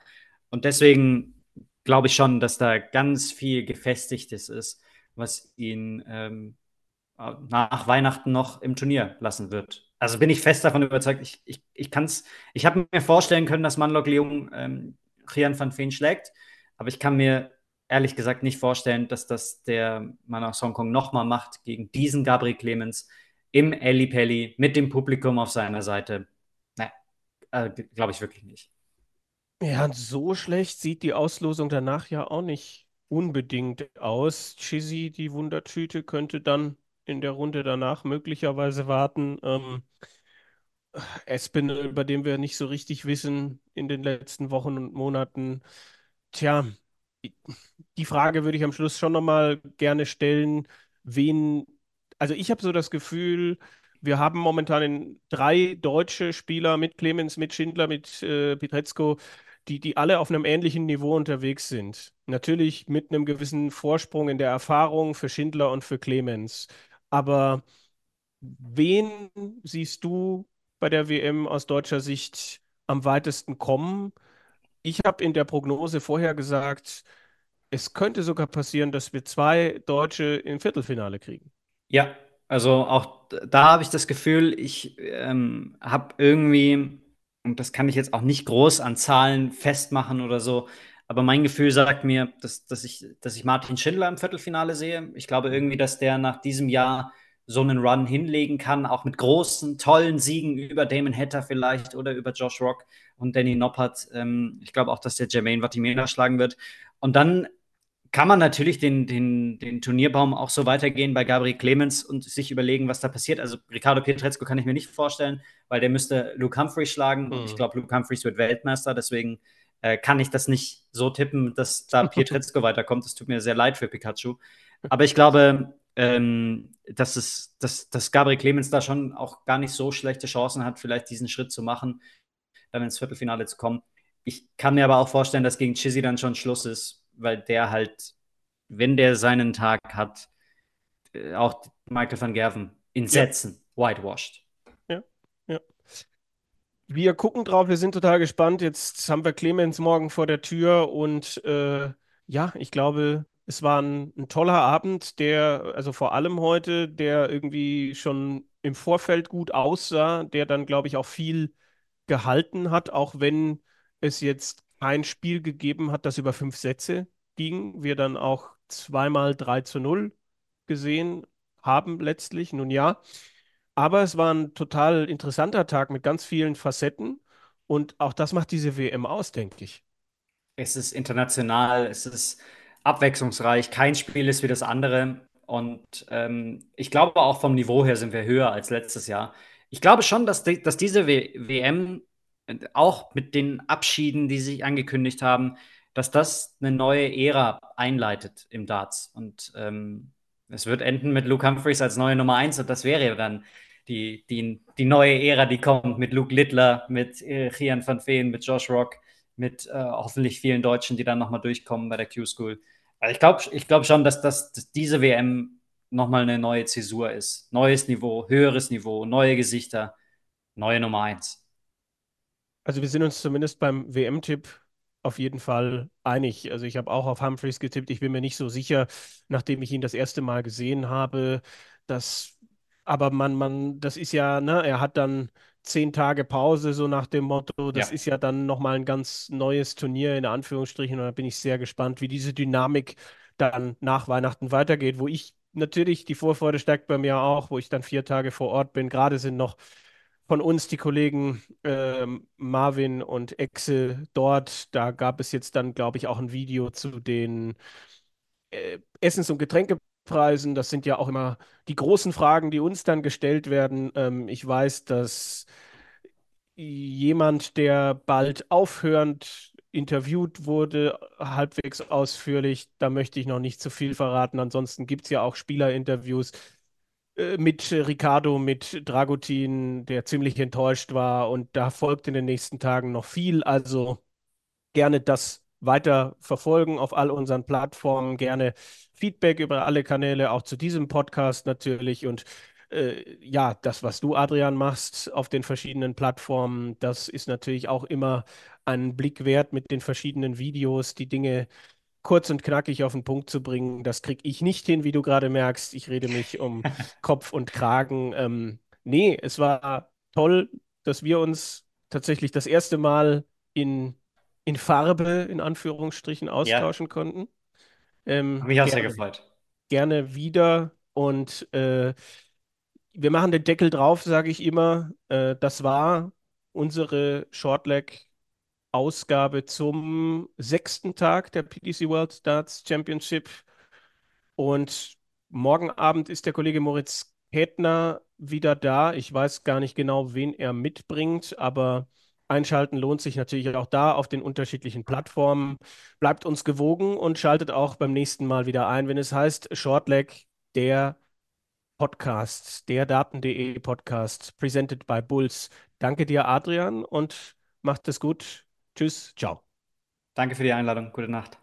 Und deswegen glaube ich schon, dass da ganz viel Gefestigtes ist, was ihn ähm, nach Weihnachten noch im Turnier lassen wird. Also bin ich fest davon überzeugt, ich, ich, ich kann es, ich habe mir vorstellen können, dass Manlok Leung ähm, Rian van Veen schlägt, aber ich kann mir ehrlich gesagt nicht vorstellen, dass das der Mann aus Hongkong nochmal macht gegen diesen Gabriel Clemens im Eli Pelli mit dem Publikum auf seiner Seite. Naja, äh, glaube ich wirklich nicht. Ja, so schlecht sieht die Auslosung danach ja auch nicht unbedingt aus. Chizzy, die Wundertüte, könnte dann in der Runde danach möglicherweise warten. Ähm, Espinel, über den wir nicht so richtig wissen in den letzten Wochen und Monaten. Tja, die Frage würde ich am Schluss schon nochmal gerne stellen, wen, also ich habe so das Gefühl, wir haben momentan drei deutsche Spieler mit Clemens, mit Schindler, mit äh, Pietrezko, die, die alle auf einem ähnlichen Niveau unterwegs sind. Natürlich mit einem gewissen Vorsprung in der Erfahrung für Schindler und für Clemens. Aber wen siehst du bei der WM aus deutscher Sicht am weitesten kommen? Ich habe in der Prognose vorher gesagt, es könnte sogar passieren, dass wir zwei Deutsche im Viertelfinale kriegen. Ja, also auch da habe ich das Gefühl, ich ähm, habe irgendwie, und das kann ich jetzt auch nicht groß an Zahlen festmachen oder so, aber mein Gefühl sagt mir, dass, dass, ich, dass ich Martin Schindler im Viertelfinale sehe. Ich glaube irgendwie, dass der nach diesem Jahr so einen Run hinlegen kann, auch mit großen, tollen Siegen über Damon Hatter vielleicht oder über Josh Rock und Danny Noppert. Ähm, ich glaube auch, dass der Jermaine Vatimena schlagen wird. Und dann kann man natürlich den, den, den Turnierbaum auch so weitergehen bei Gabriel Clemens und sich überlegen, was da passiert. Also Ricardo Pietrezco kann ich mir nicht vorstellen, weil der müsste Luke Humphreys schlagen mhm. und ich glaube, Luke Humphreys wird Weltmeister, deswegen äh, kann ich das nicht so tippen, dass da Pietrezco weiterkommt. Das tut mir sehr leid für Pikachu. Aber ich glaube, ähm, dass, es, dass, dass Gabriel Clemens da schon auch gar nicht so schlechte Chancen hat, vielleicht diesen Schritt zu machen, dann ins Viertelfinale zu kommen. Ich kann mir aber auch vorstellen, dass gegen Chizzy dann schon Schluss ist weil der halt, wenn der seinen Tag hat, äh, auch Michael van Gerven in Sätzen ja. whitewashed. Ja, ja. Wir gucken drauf, wir sind total gespannt. Jetzt haben wir Clemens morgen vor der Tür und äh, ja, ich glaube, es war ein, ein, toller Abend, der, also vor allem heute, der irgendwie schon im Vorfeld gut aussah, der dann, glaube ich, auch viel gehalten hat, auch wenn es jetzt ein Spiel gegeben hat, das über fünf Sätze ging, wir dann auch zweimal 3 zu 0 gesehen haben letztlich. Nun ja, aber es war ein total interessanter Tag mit ganz vielen Facetten und auch das macht diese WM aus, denke ich. Es ist international, es ist abwechslungsreich, kein Spiel ist wie das andere und ähm, ich glaube auch vom Niveau her sind wir höher als letztes Jahr. Ich glaube schon, dass, die, dass diese w WM auch mit den Abschieden, die sich angekündigt haben, dass das eine neue Ära einleitet im Darts. Und ähm, es wird enden mit Luke Humphreys als neue Nummer 1 und das wäre dann die, die, die neue Ära, die kommt mit Luke Littler, mit äh, Chian van Veen, mit Josh Rock, mit äh, hoffentlich vielen Deutschen, die dann nochmal durchkommen bei der Q-School. Also ich glaube ich glaub schon, dass, das, dass diese WM nochmal eine neue Zäsur ist. Neues Niveau, höheres Niveau, neue Gesichter, neue Nummer eins. Also wir sind uns zumindest beim WM-Tipp auf jeden Fall einig. Also ich habe auch auf Humphreys getippt. Ich bin mir nicht so sicher, nachdem ich ihn das erste Mal gesehen habe, dass, aber man, man, das ist ja, ne, er hat dann zehn Tage Pause, so nach dem Motto. Das Ja. ist ja dann nochmal ein ganz neues Turnier in Anführungsstrichen. Und da bin ich sehr gespannt, wie diese Dynamik dann nach Weihnachten weitergeht, wo ich natürlich, die Vorfreude steigt bei mir auch, wo ich dann vier Tage vor Ort bin. Gerade sind noch von uns die Kollegen ähm, Marvin und Exe dort. Da gab es jetzt dann, glaube ich, auch ein Video zu den äh, Essens- und Getränkepreisen. Das sind ja auch immer die großen Fragen, die uns dann gestellt werden. Ähm, ich weiß, dass jemand, der bald aufhörend interviewt wurde, halbwegs ausführlich. Da möchte ich noch nicht zu viel verraten. Ansonsten gibt es ja auch Spielerinterviews äh, mit Ricardo, mit Dragutin, der ziemlich enttäuscht war. Und da folgt in den nächsten Tagen noch viel. Also gerne das weiter verfolgen auf all unseren Plattformen. Gerne Feedback über alle Kanäle, auch zu diesem Podcast natürlich. Und äh, ja, das, was du, Adrian, machst auf den verschiedenen Plattformen, das ist natürlich auch immer einen Blick wert mit den verschiedenen Videos, die Dinge kurz und knackig auf den Punkt zu bringen. Das kriege ich nicht hin, wie du gerade merkst. Ich rede mich um Kopf und Kragen. Ähm, nee, es war toll, dass wir uns tatsächlich das erste Mal in, in Farbe, in Anführungsstrichen, austauschen konnten. Ähm, Hab mich auch sehr gerne, gefreut. gerne wieder. Und äh, wir machen den Deckel drauf, sage ich immer. Äh, das war unsere Shortleg Ausgabe zum sechsten Tag der PDC World Darts Championship. Und morgen Abend ist der Kollege Moritz Kätner wieder da. Ich weiß gar nicht genau, wen er mitbringt, aber einschalten lohnt sich natürlich auch da auf den unterschiedlichen Plattformen. Bleibt uns gewogen und schaltet auch beim nächsten Mal wieder ein, wenn es heißt Shortleg, der Podcast, der Daten.de Podcast, presented by Bulls. Danke dir, Adrian, und macht es gut. Tschüss, ciao. Danke für die Einladung. Gute Nacht.